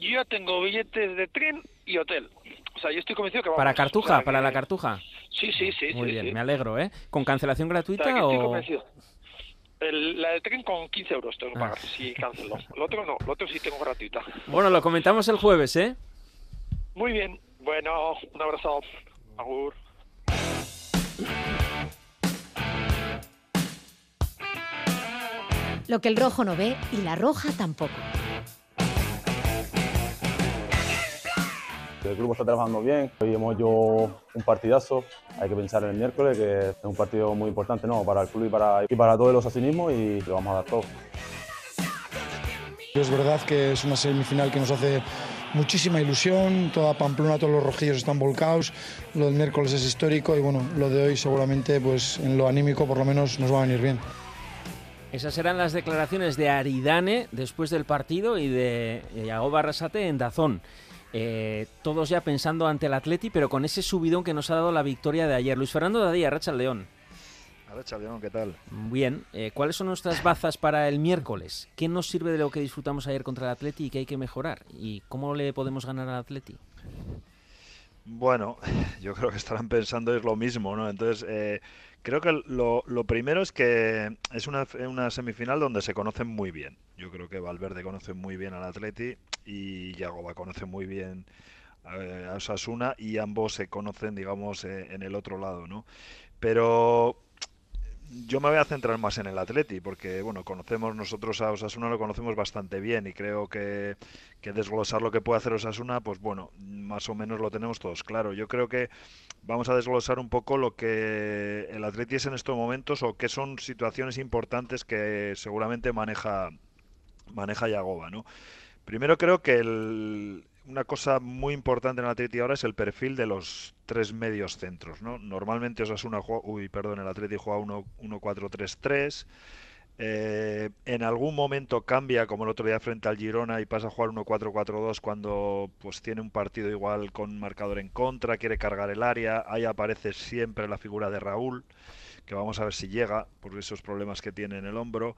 yo ya tengo billetes de tren y hotel. O sea, yo estoy convencido que vamos. Para o Cartuja, sea, para que- la Cartuja. Sí, sí, sí. Muy sí, bien, sí. me alegro, ¿eh? ¿Con cancelación O sea, gratuita estoy o...? convencido. El- la de tren con 15 euros tengo que Ah. pagar si cancelo. El otro no, el otro sí tengo gratuita. Bueno, lo comentamos el jueves, ¿eh? Muy bien. Bueno, un abrazo. Agur. Lo que el rojo no ve y la roja tampoco. El grupo está trabajando bien, hoy hemos hecho un partidazo, hay que pensar en el miércoles, que es un partido muy importante ¿no? para el club y para, y para todos los asinismos y lo vamos a dar todo. Es verdad que es una semifinal que nos hace muchísima ilusión, toda Pamplona, todos los rojillos están volcados, lo del miércoles es histórico y bueno, lo de hoy seguramente pues en lo anímico por lo menos nos va a venir bien. Esas eran las declaraciones de Aridane después del partido y de Yago Barrasate en Dazón. Eh, todos ya pensando ante el Atleti, pero con ese subidón que nos ha dado la victoria de ayer. Luis Fernando Dadía, Racha León. Racha León, ¿qué tal? Bien, eh, ¿cuáles son nuestras bazas para el miércoles? ¿Qué nos sirve de lo que disfrutamos ayer contra el Atleti y qué hay que mejorar? ¿Y cómo le podemos ganar al Atleti? Bueno, yo creo que estarán pensando es lo mismo, ¿no? Entonces, eh, Creo que lo, primero es que es una, una, semifinal donde se conocen muy bien. Yo creo que Valverde conoce muy bien al Atleti y Yagoba conoce muy bien eh, a Osasuna y ambos se conocen, digamos, eh, en el otro lado, ¿no? Pero yo me voy a centrar más en el Atleti, porque bueno, conocemos nosotros a Osasuna, lo conocemos bastante bien y creo que, que, desglosar lo que puede hacer Osasuna, pues bueno, más o menos lo tenemos todos claro. Yo creo que vamos a desglosar un poco lo que el Atleti es en estos momentos o qué son situaciones importantes que seguramente maneja maneja Yagoba, ¿no? Primero creo que el, una cosa muy importante en el Atleti ahora es el perfil de los tres medios centros, ¿no? Normalmente Osasuna juega, uy, perdón, el Atleti juega 1-4-3-3. Eh, en algún momento cambia, como el otro día frente al Girona, y pasa a jugar 1-4-4-2 cuando pues tiene un partido igual con marcador en contra, quiere cargar el área. Ahí aparece siempre la figura de Raúl, que vamos a ver si llega por esos problemas que tiene en el hombro.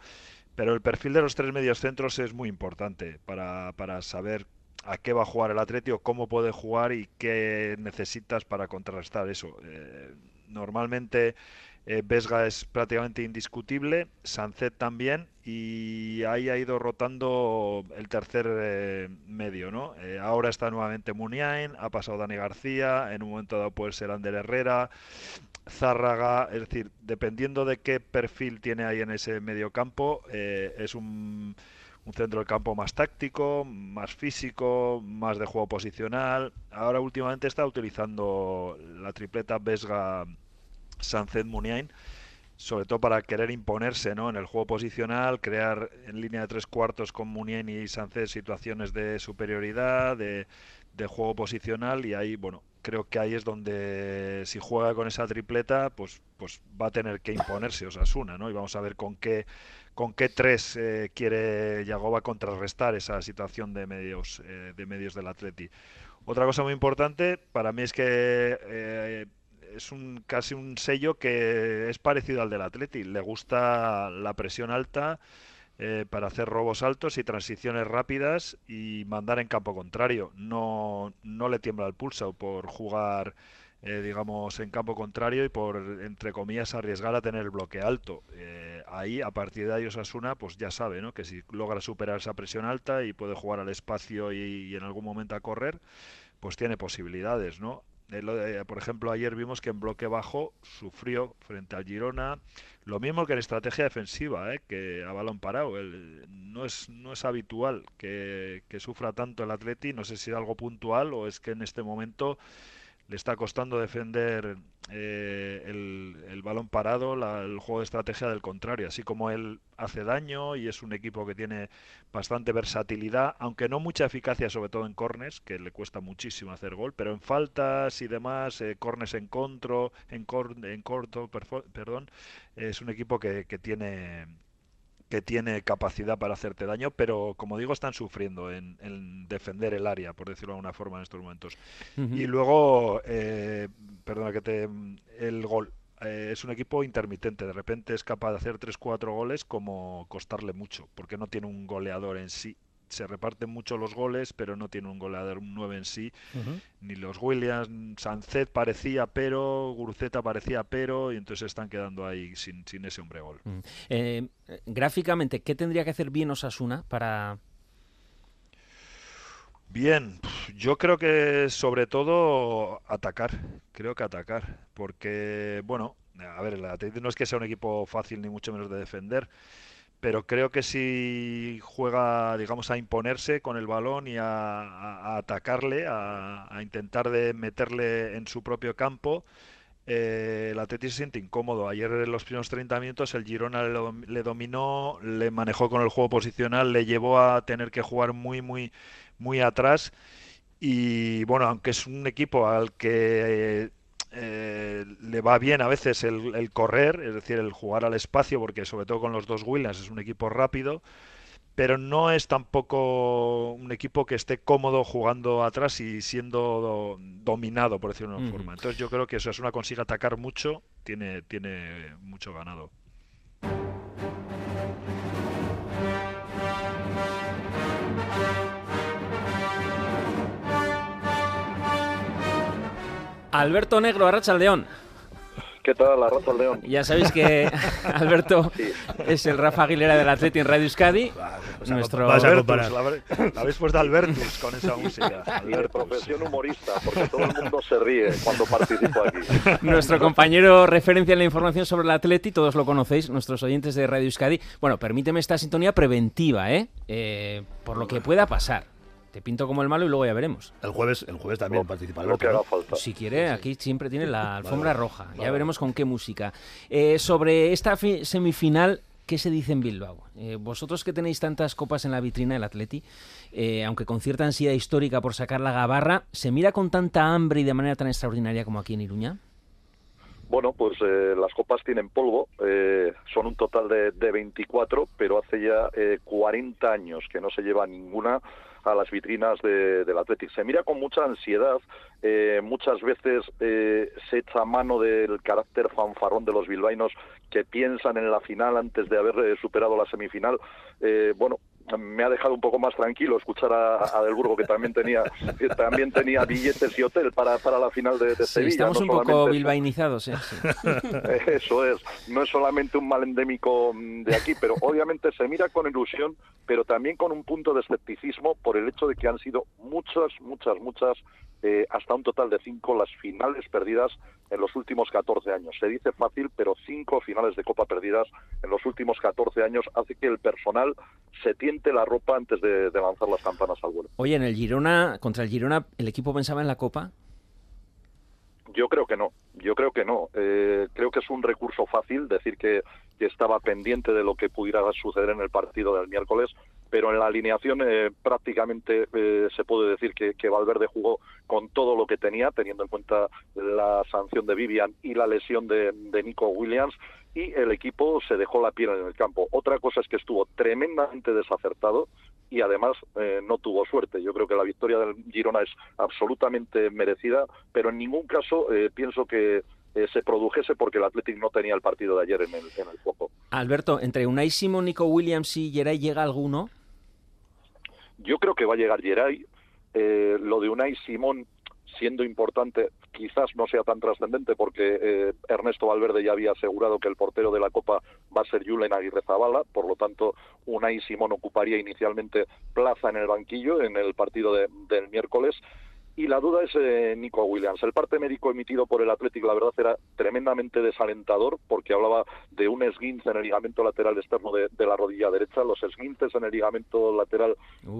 Pero el perfil de los tres medios centros es muy importante para, para saber a qué va a jugar el Atleti o cómo puede jugar y qué necesitas para contrarrestar eso. Eh, normalmente eh, Vesga es prácticamente indiscutible, Sancet también y ahí ha ido rotando el tercer eh, medio, ¿no? ahora está nuevamente Muniain, ha pasado Dani García, en un momento dado puede ser Ander Herrera, Zárraga, es decir, dependiendo de qué perfil tiene ahí en ese medio campo, es un un centro del campo más táctico, más físico, más de juego posicional. Ahora últimamente está utilizando la tripleta Vesga Sancet Muniain, sobre todo para querer imponerse ¿no? en el juego posicional, crear en línea de tres cuartos con Muniain y Sancet situaciones de superioridad, de, de juego posicional y ahí, bueno, creo que ahí es donde si juega con esa tripleta, pues, pues va a tener que imponerse Osasuna, ¿no? Y vamos a ver con qué con qué tres eh, quiere Yagoba contrarrestar esa situación de medios eh, de medios del Atleti. Otra cosa muy importante para mí es que eh, es un casi un sello que es parecido al del Atleti. Le gusta la presión alta para hacer robos altos y transiciones rápidas y mandar en campo contrario. No, no le tiembla el pulso por jugar eh, digamos, en campo contrario y por, entre comillas, arriesgar a tener el bloque alto. Eh, ahí, a partir de ahí, Osasuna, pues ya sabe, ¿no? Que si logra superar esa presión alta y puede jugar al espacio y, en algún momento a correr, pues tiene posibilidades, ¿no? Eh, por ejemplo, ayer vimos que en bloque bajo sufrió frente al Girona, lo mismo que en estrategia defensiva, que a balón parado. no, es, no es habitual que, que sufra tanto el Atleti, no sé si es algo puntual o es que en este momento le está costando defender eh, el, balón parado, el juego de estrategia del contrario, así como él hace daño y es un equipo que tiene bastante versatilidad, aunque no mucha eficacia, sobre todo en cornes, que le cuesta muchísimo hacer gol, pero en faltas y demás, eh, en contro, en, en corto, perdón, es un equipo que, que tiene que tiene capacidad para hacerte daño, pero como digo, están sufriendo en, defender el área, por decirlo de alguna forma, en estos momentos. Y luego, eh, perdona que te. El gol. Eh, es un equipo intermitente, de repente es capaz de hacer 3-4 goles como costarle mucho, porque no tiene un goleador en sí se reparten mucho los goles, pero no tiene un goleador, un 9 en sí. Ni los Williams, Sancet parecía pero, Guruceta parecía pero, y entonces están quedando ahí sin, sin ese hombre gol. Eh, gráficamente, ¿qué tendría que hacer bien Osasuna para...? Bien, yo creo que sobre todo atacar, creo que atacar, porque, bueno, a ver, el Atlético no es que sea un equipo fácil ni mucho menos de defender, pero creo que si juega, digamos, a imponerse con el balón y a, atacarle, a, intentar de meterle en su propio campo, eh, el Atleti se siente incómodo. Ayer en los primeros 30 minutos el Girona le dominó, le manejó con el juego posicional, le llevó a tener que jugar muy, muy, muy atrás. Y bueno, aunque es un equipo al que eh, le va bien a veces el, el correr, es decir, el jugar al espacio, porque sobre todo con los dos Williams es un equipo rápido, pero no es tampoco un equipo que esté cómodo jugando atrás y siendo do- dominado, por decirlo de una forma. Entonces yo creo que eso es una consigue atacar mucho, tiene, tiene mucho ganado. Alberto Negro, Arrachaldeón. ¿Qué tal, León? Ya sabéis que Alberto es el Rafa Aguilera del Atleti en Radio Euskadi. Nuestro Albertus, la, habéis puesto Albertus con esa música. Y de profesión humorista, porque todo el mundo se ríe cuando participo aquí. Nuestro compañero referencia en la información sobre el Atleti, todos lo conocéis, nuestros oyentes de Radio Euskadi. Bueno, permíteme esta sintonía preventiva, ¿eh? Eh, por lo que pueda pasar. Te pinto como el malo y luego ya veremos. El jueves, el jueves también participa Lo que Alberto. haga ¿no? falta. Si quiere, aquí siempre tiene la alfombra vale. roja. Ya veremos con qué música. Eh, sobre esta fi- semifinal, ¿qué se dice en Bilbao? Eh, vosotros que tenéis tantas copas en la vitrina del Atleti, eh, aunque con cierta ansiedad histórica por sacar la gabarra, ¿se mira con tanta hambre y de manera tan extraordinaria como aquí en Iruña? Bueno, pues eh, las copas tienen polvo, eh, son un total de, de 24, pero hace ya eh, 40 años que no se lleva ninguna a las vitrinas de- del Athletic. Se mira con mucha ansiedad, eh, muchas veces eh, se echa mano del carácter fanfarrón de los bilbaínos que piensan en la final antes de haber eh, superado la semifinal. Eh, bueno, me ha dejado un poco más tranquilo escuchar a, a Del Burgo que también tenía que también tenía billetes y hotel para, para la final de, de Sí, Sevilla. estamos no un poco bilbainizados, ¿eh? Sí. Eso es, no es solamente un mal endémico mm, de aquí, pero obviamente se mira con ilusión, pero también con un punto de escepticismo por el hecho de que han sido muchas, muchas, muchas, eh, hasta un total de cinco las finales perdidas en los últimos 14 años. Se dice fácil, pero cinco finales de Copa perdidas en los últimos 14 años hace que el personal se la ropa antes de, de lanzar las campanas al vuelo. Oye, en el Girona, contra el Girona, ¿el equipo pensaba en la Copa? Yo creo que no, yo creo que no. Eh, creo que es un recurso fácil decir que, que estaba pendiente de lo que pudiera suceder en el partido del miércoles, pero en la alineación eh, prácticamente eh, se puede decir que, Valverde jugó con todo lo que tenía, teniendo en cuenta la sanción de Vivian y la lesión de, Nico Williams, y el equipo se dejó la piel en el campo. Otra cosa es que estuvo tremendamente desacertado y además eh, no tuvo suerte. Yo creo que la victoria del Girona es absolutamente merecida, pero en ningún caso pienso que se produjese porque el Athletic no tenía el partido de ayer en el, en el foco. Alberto, entre Unai Simón, Nico Williams y Geray llega alguno. Yo creo que va a llegar Geray. Eh, lo de Unai Simón siendo importante, quizás no sea tan trascendente porque eh, Ernesto Valverde ya había asegurado que el portero de la Copa va a ser Julen Aguirre Zabala, por lo tanto Unai Simón ocuparía inicialmente plaza en el banquillo en el partido de- del miércoles. Y la duda es eh, Nico Williams. El parte médico emitido por el Atlético, la verdad, era tremendamente desalentador porque hablaba de un esguince en el ligamento lateral externo de, de la rodilla derecha. Los esguinces en el ligamento lateral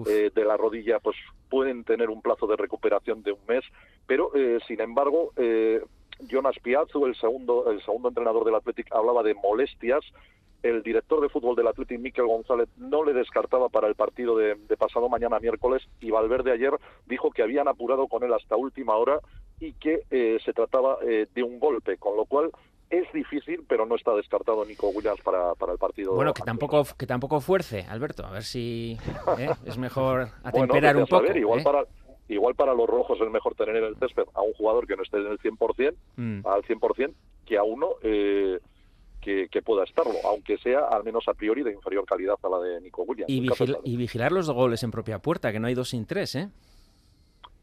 eh, de la rodilla pues pueden tener un plazo de recuperación de un mes, pero eh, sin embargo eh, Jonas Piazzu, el segundo el segundo entrenador del Athletic, hablaba de molestias. El director de fútbol del Athletic, Miquel González, no le descartaba para el partido de, de pasado mañana miércoles y Valverde ayer dijo que habían apurado con él hasta última hora y que eh, se trataba eh, de un golpe, con lo cual es difícil, pero no está descartado Nico Williams para, para el partido. Bueno, que tampoco, que tampoco fuerce, Alberto. A ver si ¿eh? es mejor atemperar un poco. saber, igual ¿eh? para igual para los rojos es mejor tener en el césped a un jugador que no esté en el 100%, Mm. al 100%, que a uno eh, que, que pueda estarlo, aunque sea al menos a priori de inferior calidad a la de Nico Williams. Y, vigil- vigilar los goles en propia puerta, que no hay dos sin tres, ¿eh?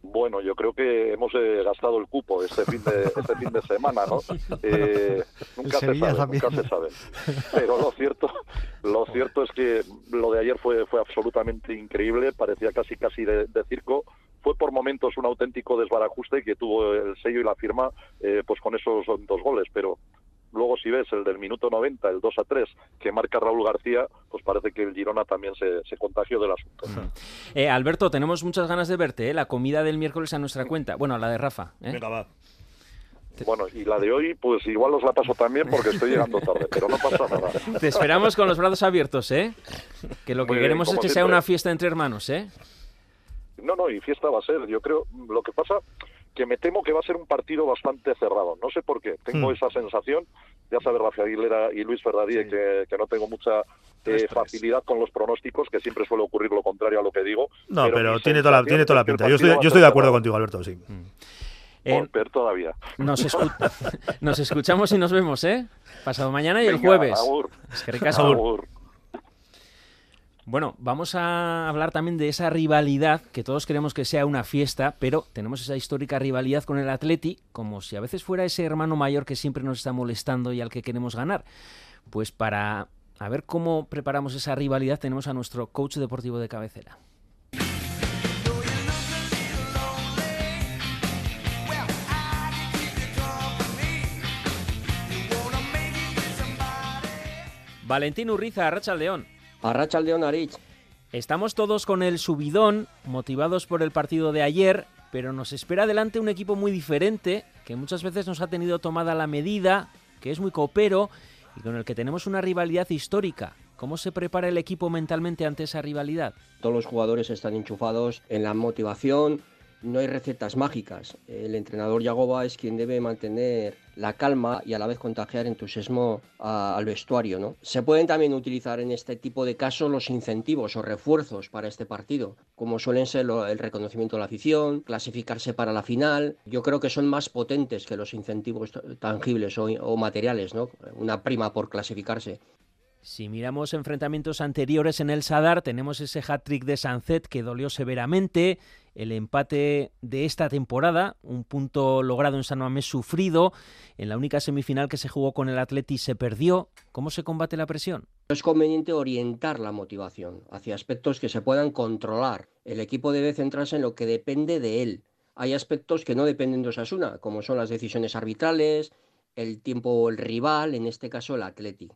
Bueno, yo creo que hemos eh, gastado el cupo este fin de este fin de semana, ¿no? Eh, nunca se sabe, también. nunca se sabe. Pero lo cierto, lo cierto es que lo de ayer fue fue absolutamente increíble, parecía casi casi de, de circo. Fue por momentos un auténtico desbarajuste que tuvo el sello y la firma, eh, pues con esos dos goles. Pero luego si ves el del minuto 90, el 2 a 3, que marca Raúl García, pues parece que el Girona también se, se contagió del asunto. Eh, Alberto, tenemos muchas ganas de verte, ¿eh? la comida del miércoles a nuestra cuenta. Bueno, la de Rafa. ¿eh? Venga, va. Bueno, y la de hoy, pues igual os la paso también porque estoy llegando tarde, pero no pasa nada. Te esperamos con los brazos abiertos, ¿eh? Que lo que Muy bien, queremos es que sea una fiesta entre hermanos, ¿eh? No, no, y fiesta va a ser. Yo creo, lo que pasa que me temo que va a ser un partido bastante cerrado. No sé por qué. Tengo Hmm. esa sensación. Ya sabe Rafael Aguilera y Luis Ferrarie que, que no tengo mucha eh, Tres, tres. facilidad con los pronósticos, que siempre suele ocurrir lo contrario a lo que digo. No, pero, tiene toda la, tiene toda la pinta. Yo estoy, yo estoy de acuerdo cerrado. contigo, Alberto, sí. Eh, Por ver todavía. Nos, escu- nos escuchamos y nos vemos, ¿eh? Pasado mañana y el jueves. agur. Es que. Bueno, vamos a hablar también de esa rivalidad, que todos queremos que sea una fiesta, pero tenemos esa histórica rivalidad con el Atleti, como si a veces fuera ese hermano mayor que siempre nos está molestando y al que queremos ganar. Pues para a ver cómo preparamos esa rivalidad tenemos a nuestro coach deportivo de cabecera. Valentín Urriza, Arracha León. Arracha León Arich. Estamos todos con el subidón, motivados por el partido de ayer, pero nos espera adelante un equipo muy diferente, que muchas veces nos ha tenido tomada la medida, que es muy copero y con el que tenemos una rivalidad histórica. ¿Cómo se prepara el equipo mentalmente ante esa rivalidad? Todos los jugadores están enchufados en la motivación. No hay recetas mágicas. El entrenador Yagoba es quien debe mantener la calma y a la vez contagiar entusiasmo a- al vestuario. ¿no? Se pueden también utilizar en este tipo de casos los incentivos o refuerzos para este partido, como suelen ser el reconocimiento de la afición, clasificarse para la final. Yo creo que son más potentes que los incentivos tangibles o, o materiales, ¿no? una prima por clasificarse. Si miramos enfrentamientos anteriores en el Sadar, tenemos ese hat-trick de Sancet que dolió severamente, el empate de esta temporada, un punto logrado en San Mamés sufrido, en la única semifinal que se jugó con el Atleti se perdió. ¿Cómo se combate la presión? Es conveniente orientar la motivación hacia aspectos que se puedan controlar. El equipo debe centrarse en lo que depende de él. Hay aspectos que no dependen de Osasuna, como son las decisiones arbitrales, el tiempo el rival, en este caso el Atleti.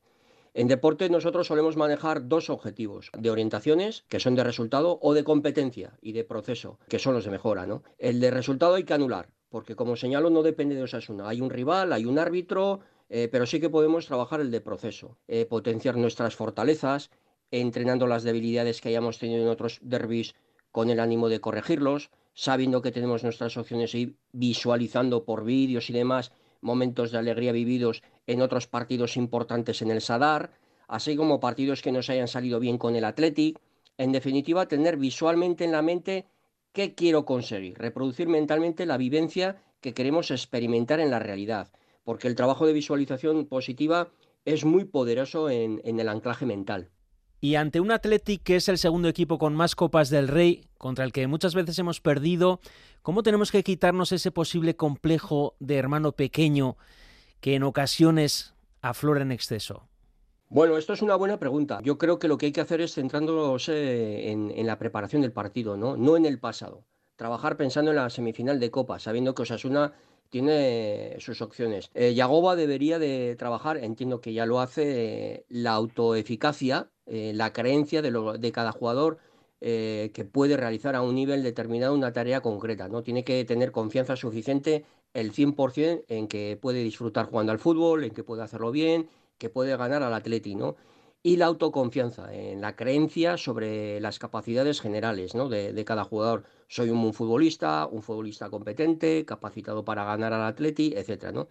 En deporte nosotros solemos manejar dos objetivos, de orientaciones, que son de resultado, o de competencia y de proceso, que son los de mejora. ¿no? El de resultado hay que anular, porque como señalo no depende de Osasuna. Hay un rival, hay un árbitro, eh, pero sí que podemos trabajar el de proceso, eh, potenciar nuestras fortalezas, entrenando las debilidades que hayamos tenido en otros derbis con el ánimo de corregirlos, sabiendo que tenemos nuestras opciones y visualizando por vídeos y demás momentos de alegría vividos en otros partidos importantes en el Sadar, así como partidos que nos hayan salido bien con el Athletic. En definitiva, tener visualmente en la mente qué quiero conseguir, reproducir mentalmente la vivencia que queremos experimentar en la realidad, porque el trabajo de visualización positiva es muy poderoso en, en el anclaje mental. Y ante un Athletic que es el segundo equipo con más copas del Rey, contra el que muchas veces hemos perdido, ¿cómo tenemos que quitarnos ese posible complejo de hermano pequeño que en ocasiones aflora en exceso? Bueno, esto es una buena pregunta. Yo creo que lo que hay que hacer es centrándose en, en la preparación del partido, ¿no? no en el pasado. Trabajar pensando en la semifinal de Copa, sabiendo que Osasuna tiene sus opciones. Eh, Yagoba debería de trabajar, entiendo que ya lo hace, eh, la autoeficacia, eh, la creencia de, lo- de cada jugador eh, que puede realizar a un nivel determinado una tarea concreta. ¿no? Tiene que tener confianza suficiente el 100% en que puede disfrutar jugando al fútbol, en que puede hacerlo bien, que puede ganar al Atleti, ¿no? Y la autoconfianza, en la creencia sobre las capacidades generales ¿no? de, de cada jugador. Soy un futbolista, un futbolista competente, capacitado para ganar al Atleti, etc. ¿no?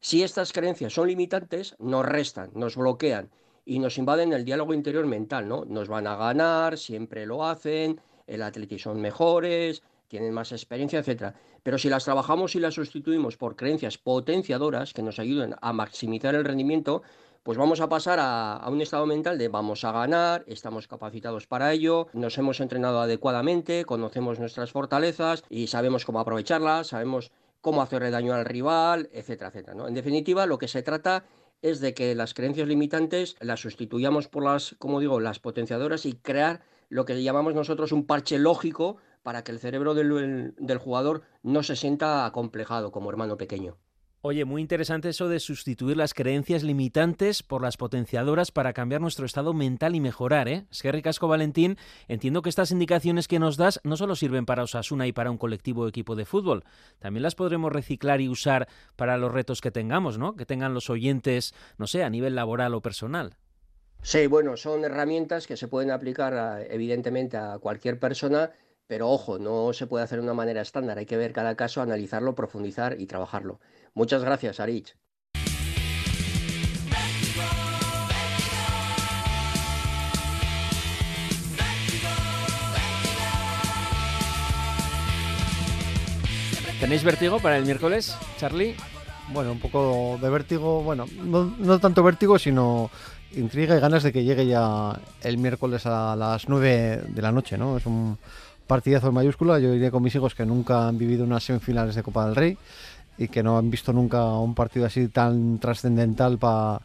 Si estas creencias son limitantes, nos restan, nos bloquean y nos invaden el diálogo interior mental, ¿no? Nos van a ganar, siempre lo hacen, el Atleti son mejores, tienen más experiencia, etcétera. Pero si las trabajamos y las sustituimos por creencias potenciadoras que nos ayuden a maximizar el rendimiento, pues vamos a pasar a, a un estado mental de vamos a ganar, estamos capacitados para ello, nos hemos entrenado adecuadamente, conocemos nuestras fortalezas y sabemos cómo aprovecharlas, sabemos cómo hacerle daño al rival, etcétera, etcétera. ¿no? En definitiva, lo que se trata es de que las creencias limitantes las sustituyamos por las, como digo, las potenciadoras y crear lo que llamamos nosotros un parche lógico para que el cerebro del, del jugador no se sienta acomplejado como hermano pequeño. Oye, muy interesante eso de sustituir las creencias limitantes por las potenciadoras para cambiar nuestro estado mental y mejorar, ¿eh? Es que ricasco Valentín, entiendo que estas indicaciones que nos das no solo sirven para Osasuna y para un colectivo o equipo de fútbol, también las podremos reciclar y usar para los retos que tengamos, ¿no? Que tengan los oyentes, no sé, a nivel laboral o personal. Sí, bueno, son herramientas que se pueden aplicar a- evidentemente a cualquier persona, pero ojo, no se puede hacer de una manera estándar. Hay que ver cada caso, analizarlo, profundizar y trabajarlo. Muchas gracias, Arich. ¿Tenéis vértigo para el miércoles, Charlie? Bueno, un poco de vértigo, bueno, no, no tanto vértigo, sino intriga y ganas de que llegue ya el miércoles a las 9 de la noche, ¿no? Es un partidazo en mayúscula, yo iré con mis hijos que nunca han vivido unas semifinales de Copa del Rey y que no han visto nunca un partido así tan trascendental para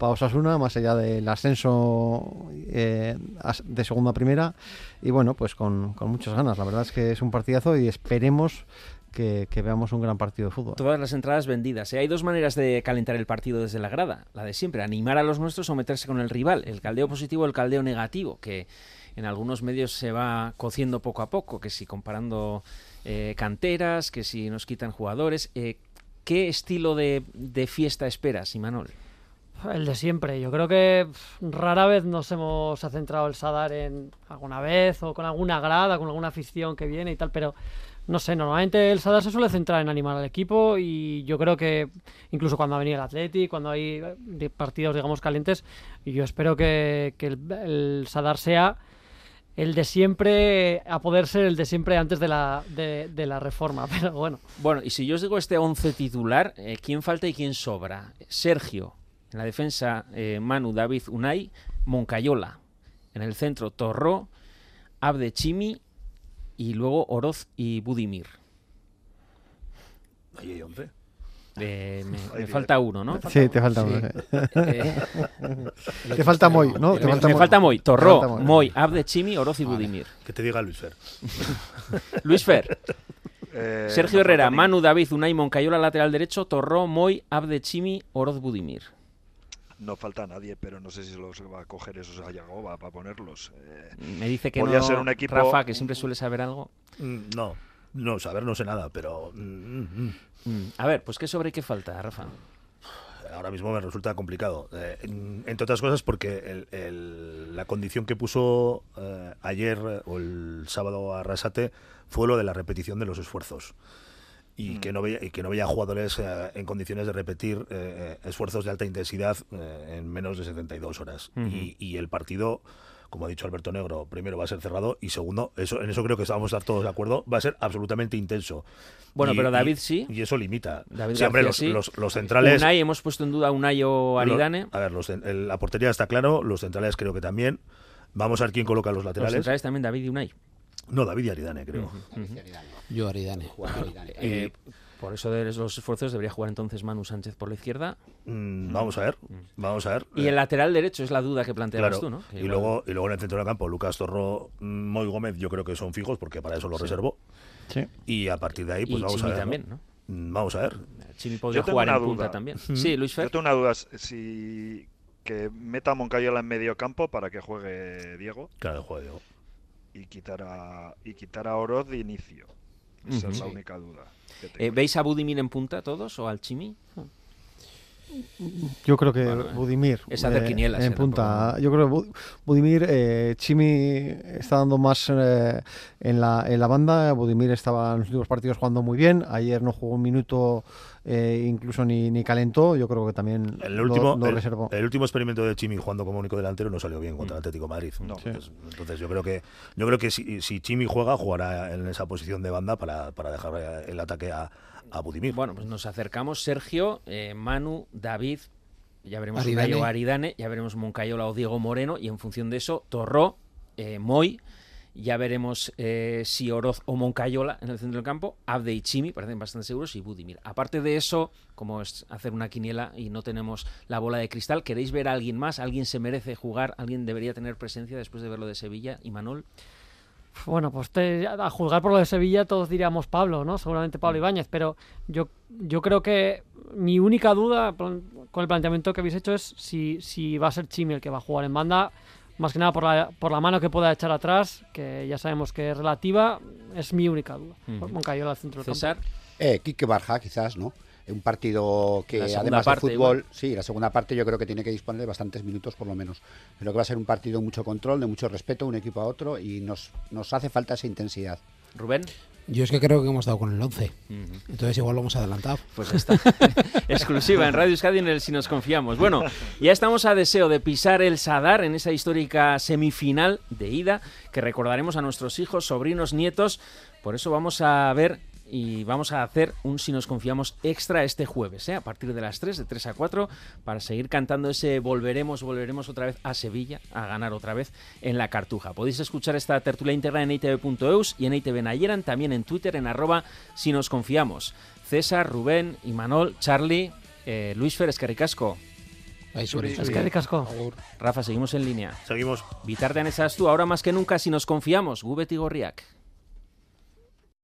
Osasuna, más allá del ascenso eh, de segunda a primera. Y bueno, pues con, muchas ganas. La verdad es que es un partidazo y esperemos que, que veamos un gran partido de fútbol. Todas las entradas vendidas. ¿eh? Hay dos maneras de calentar el partido desde la grada. La de siempre, animar a los nuestros o meterse con el rival. El caldeo positivo o el caldeo negativo, que en algunos medios se va cociendo poco a poco, que si comparando eh, canteras, que si nos quitan jugadores. Eh, ¿Qué estilo de, de fiesta esperas, Imanol? El de siempre. Yo creo que rara vez nos hemos centrado el Sadar en alguna vez o con alguna grada, con alguna afición que viene y tal, pero no sé, normalmente el Sadar se suele centrar en animar al equipo y yo creo que incluso cuando ha venido el Atleti, cuando hay eh, partidos, digamos, calientes, yo espero que, el Sadar sea el de siempre, a poder ser el de siempre antes de la, de, de la reforma, pero bueno. Bueno, y si yo os digo este 11 titular, eh, ¿quién falta y quién sobra? Sergio, en la defensa eh, Manu, David, Unai, Moncayola. En el centro Torró, Abde Chimi y luego Oroz y Budimir. Ahí hay 11. Eh, me, me falta uno, ¿no? Sí, te falta uno, sí. Eh, Te falta Moy, ¿no? Me, Te falta me Moy. falta Moy. Torró, falta Moy. Moy, Abde Chimi, Oroz y Budimir. Que te diga Luis Fer. Luis Fer. Eh, Sergio no Herrera, Manu, David, Unai, Moncayola, lateral derecho, Torró, Moy, Abde Chimi, Oroz, Budimir. No falta nadie, pero no sé si los va a coger esos a Yagoba para ponerlos. Eh, Me dice que no, ser un equipo Rafa, que siempre suele saber algo. Mm, No, no, saber no sé nada, pero mm, mm, mm. Mm, A ver, pues qué sobre qué falta, Rafa. ahora mismo me resulta complicado. Eh, en- entre otras cosas porque el- el- la condición que puso eh, ayer eh, o el sábado a Rasate fue lo de la repetición de los esfuerzos. Y, que no veía, y que no veía jugadores eh, en condiciones de repetir esfuerzos de alta intensidad en menos de 72 horas. Ujú. y, y el partido, como ha dicho Alberto Negro, primero va a ser cerrado y segundo, eso en eso creo que estamos todos de acuerdo, va a ser absolutamente intenso. Bueno, Y- pero y- David sí. Y eso limita. David Sí, hombre, los, sí. los- los centrales... Unai, hemos puesto en duda a Unai o Aridane. Lo- a ver, los, el- la portería está claro, los centrales creo que también. Vamos a ver quién coloca los Los laterales. centrales también David y Unai. No, David y Aridane, creo. Yo Aridane. Eh, por eso de los esfuerzos debería jugar entonces Manu Sánchez por la izquierda. Mm, vamos a ver, vamos a ver. Y el lateral derecho es la duda que planteabas Claro, tú, ¿no? Que y igual- luego, y luego en el centro del campo, Lucas Torro, mm, Moy Gómez, yo creo que son fijos porque para eso los Sí. reservo. Sí. Y a partir de ahí, pues Y vamos Chimi a ver. también, ¿no? Mm, Vamos a ver. Chimi podría Yo tengo jugar en una punta duda. también. Sí, Luis Fer. Yo tengo una duda. Si que meta a Moncayola en medio campo para que juegue Diego Claro, juega Diego. y quitar a, y quitar a Oroz de inicio. Esa es la única duda. Eh, ¿Veis a Budimir en punta todos o al Chimi? Yo creo que Bueno, eh, Budimir es hacer eh, quinielas, en eh, punta. tampoco- Yo creo que Bu- Budimir, eh, Chimi está dando más eh, en, la, en la banda. Budimir estaba en los últimos partidos jugando muy bien. Ayer no jugó un minuto, eh, incluso ni, ni calentó. Yo creo que también El lo- último, lo el, reservó. el último experimento de Chimi jugando como único delantero no salió bien contra el Atlético de Madrid. Entonces, entonces yo creo que yo creo que si, si Chimi juega, jugará en esa posición de banda para, para dejar el ataque a, a Budimir. Bueno, pues nos acercamos. Sergio, eh, Manu, David, ya veremos Aridane, ya veremos Moncayola o Diego Moreno, y en función de eso, Torró, eh, Moy, ya veremos eh, si Oroz o Moncayola en el centro del campo, Abde y Chimi, parecen bastante seguros, y Budimir. Aparte de eso, como es hacer una quiniela y no tenemos la bola de cristal, ¿queréis ver a alguien más? ¿Alguien se merece jugar? ¿Alguien debería tener presencia después de ver lo de Sevilla y Manol? Bueno, pues te- a juzgar por lo de Sevilla todos diríamos Pablo, ¿no? Seguramente Mm. Pablo Ibáñez, pero yo, yo creo que mi única duda con el planteamiento que habéis hecho es si, si va a ser Chimi el que va a jugar en banda, más que nada por la, por la mano que pueda echar atrás, que ya sabemos que es relativa, es mi única duda. Ujú. Moncayola al centro del campo. César. Eh, Quique Barja, quizás, ¿no? Un partido que además parte, de fútbol, igual. sí, la segunda parte yo creo que tiene que disponer de bastantes minutos por lo menos. Creo que va a ser un partido de mucho control, de mucho respeto, un equipo a otro y nos, nos hace falta esa intensidad. Rubén. Yo es que creo que hemos dado con el 11. Entonces igual lo hemos adelantado. Pues está. Exclusiva en Radio Euskadi en el Si nos confiamos. Bueno, ya estamos a deseo de pisar el Sadar en esa histórica semifinal de ida que recordaremos a nuestros hijos, sobrinos, nietos. Por eso vamos a ver y vamos a hacer un Si nos confiamos extra este jueves, ¿eh? a partir de las 3, de 3 a 4, para seguir cantando ese volveremos, volveremos otra vez a Sevilla, a ganar otra vez en la Cartuja. Podéis escuchar esta tertulia íntegra en itv.eus y en ITV Nayeran, también en Twitter en arroba si nos confiamos. César, Rubén, Imanol, Charlie, eh, Luis Fer, Escarricasco. Eskerrik asko. Rafa, seguimos en línea. Seguimos. Bitartean tú ahora más que nunca si nos confiamos. Gubeti Gorriak.